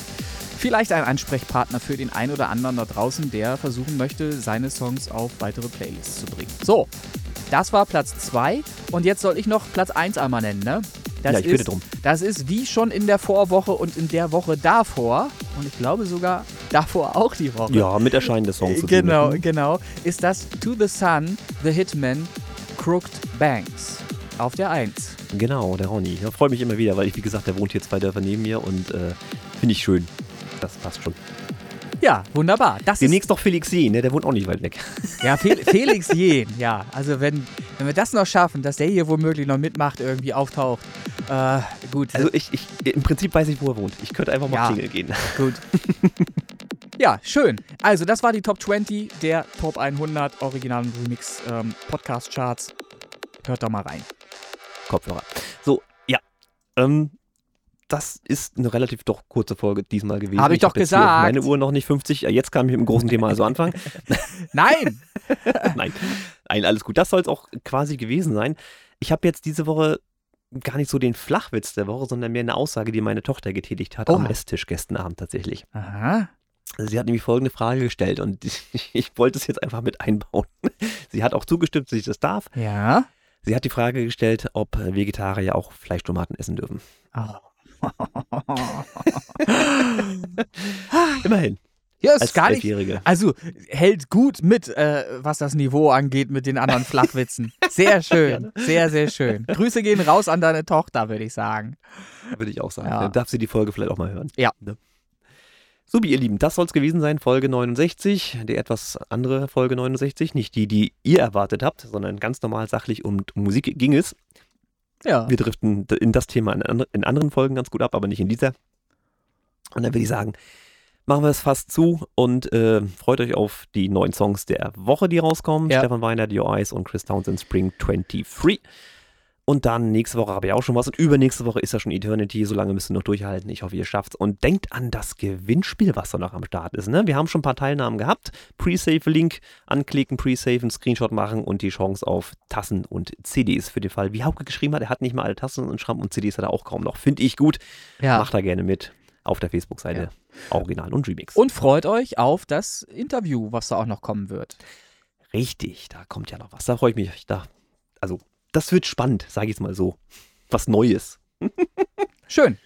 vielleicht ein Ansprechpartner für den einen oder anderen da draußen, der versuchen möchte, seine Songs auf weitere Playlists zu bringen. So, das war Platz 2 und jetzt soll ich noch Platz 1 einmal nennen, ne? Das Ja, ich ist, bitte drum. Das ist wie schon in der Vorwoche und in der Woche davor und ich glaube sogar davor auch die Woche. Ja, mit Erscheinen des Songs. Genau, genau. Ist das To the Sun, The Hitman, Crooked Banks. Auf der 1. Genau, der Ronny. Ja, freut mich immer wieder, weil ich, wie gesagt, der wohnt hier zwei Dörfer neben mir und äh, finde ich schön. Das passt schon. Ja, wunderbar. Das ist, Demnächst noch Felix Jen, ne? der wohnt auch nicht weit weg. ja, Fel Felix Jen, ja. Also wenn, wenn wir das noch schaffen, dass der hier womöglich noch mitmacht, irgendwie auftaucht. Äh, gut. Also ich, ich, im Prinzip weiß ich, wo er wohnt. Ich könnte einfach mal Ja. klingeln gehen. Gut. ja, schön. Also, das war die Top 20 der Top 100 Original Remix ähm, Podcast Charts. Hört da mal rein. Kopfhörer. So, ja. Ähm, das ist eine relativ doch kurze Folge diesmal gewesen. Hab ich doch hab gesagt. Meine Uhr noch nicht 50. Ja, jetzt kann ich mit dem großen Thema also anfangen. Nein! Nein, nein, alles gut. Das soll es auch quasi gewesen sein. Ich habe jetzt diese Woche gar nicht so den Flachwitz der Woche, sondern mehr eine Aussage, die meine Tochter getätigt hat am Oha. Esstisch gestern Abend tatsächlich. Aha. Sie hat nämlich folgende Frage gestellt und ich, ich wollte es jetzt einfach mit einbauen. Sie hat auch zugestimmt, dass ich das darf. Ja. Sie hat die Frage gestellt, ob Vegetarier auch Fleischtomaten essen dürfen. Oh. Immerhin. Ja, ist Als gar nicht. Also hält gut mit, äh, was das Niveau angeht mit den anderen Flachwitzen. Sehr schön. Sehr, sehr schön. Grüße gehen raus an deine Tochter, würde ich sagen. Würde ich auch sagen. Ja. Dann darf sie die Folge vielleicht auch mal hören. Ja. Ne? So, ihr Lieben, das soll es gewesen sein, Folge 69, die etwas andere Folge 69, nicht die, die ihr erwartet habt, sondern ganz normal sachlich um Musik ging es. Ja. Wir driften in das Thema in, anderen Folgen ganz gut ab, aber nicht in dieser. Und dann würde ich sagen, machen wir es fast zu und äh, freut euch auf die neuen Songs der Woche, die rauskommen. Ja. Stefan Weinert, Your Eyes und Chris Townsend Spring 23. Und dann nächste Woche habe ich auch schon was und übernächste Woche ist ja schon Eternity, so lange müsst ihr noch durchhalten. Ich hoffe, ihr schafft's. Und denkt an das Gewinnspiel, was da noch am Start ist. Ne? Wir haben schon ein paar Teilnahmen gehabt. Pre-Save-Link anklicken, Pre-Save, einen Screenshot machen und die Chance auf Tassen und CDs für den Fall. Wie Hauke geschrieben hat, er hat nicht mal alle Tassen und Schrammen und CDs hat er auch kaum noch. Finde ich gut. ja. Macht da gerne mit auf der Facebook-Seite Original und Remix. Und freut euch auf das Interview, was da auch noch kommen wird. Richtig, da kommt ja noch was. Da freue ich mich. Da, also, das wird spannend, sage ich es mal so. Was Neues. Schön.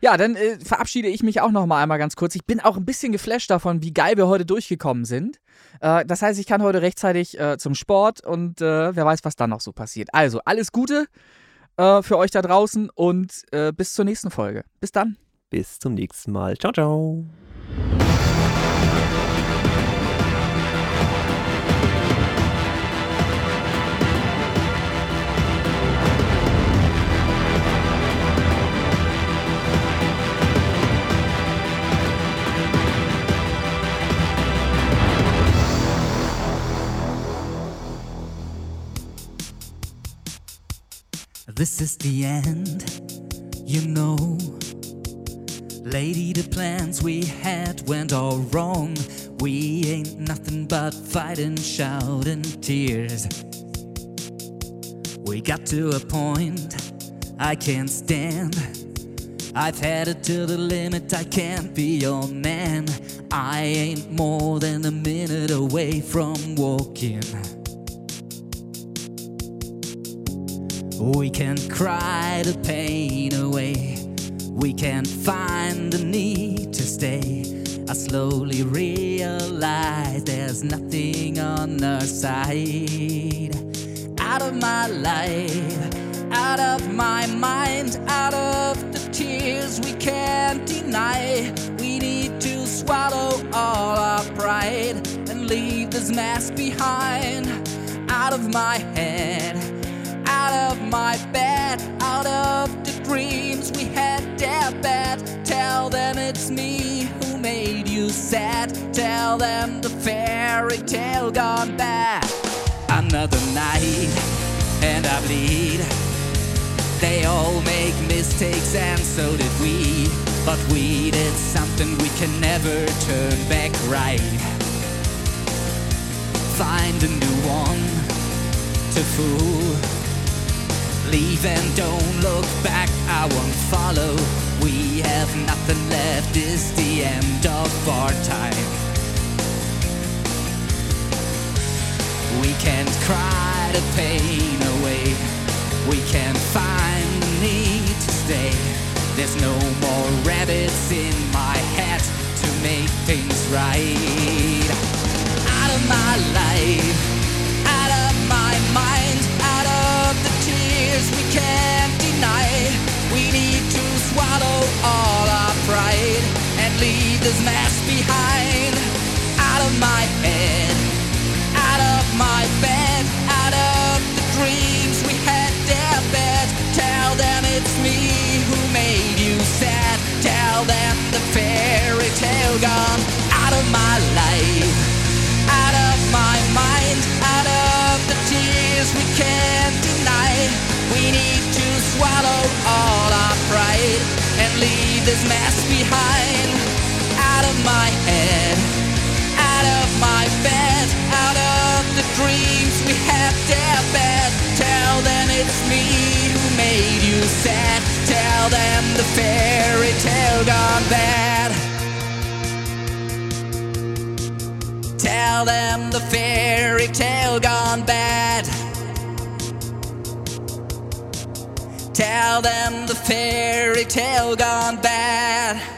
Ja, dann äh, verabschiede ich mich auch noch mal einmal ganz kurz. Ich bin auch ein bisschen geflasht davon, wie geil wir heute durchgekommen sind. Äh, das heißt, ich kann heute rechtzeitig äh, zum Sport und äh, wer weiß, was dann noch so passiert. Also, alles Gute äh, für euch da draußen und äh, bis zur nächsten Folge. Bis dann. Bis zum nächsten Mal. Ciao, ciao. This is the end, you know. Lady, the plans we had went all wrong. We ain't nothing but fighting, shouting, tears. We got to a point I can't stand. I've had it to the limit, I can't be your man. I ain't more than a minute away from walking. We can cry the pain away. We can find the need to stay. I slowly realize there's nothing on our side. Out of my life, out of my mind, out of the tears we can't deny. We need to swallow all our pride and leave this mess behind. Out of my head, my bed, out of the dreams we had their bed. Tell them it's me who made you sad. Tell them the fairy tale gone bad. Another night, and I bleed. They all make mistakes, and so did we. But we did something we can never turn back right. Find a new one to fool. Leave and don't look back, I won't follow. We have nothing left, it's the end of our time. We can't cry the pain away. We can't find the need to stay. There's no more rabbits in my hat to make things right. this mask tell them the fairy tale gone bad. Tell them the fairy tale gone bad. Tell them the fairy tale gone bad.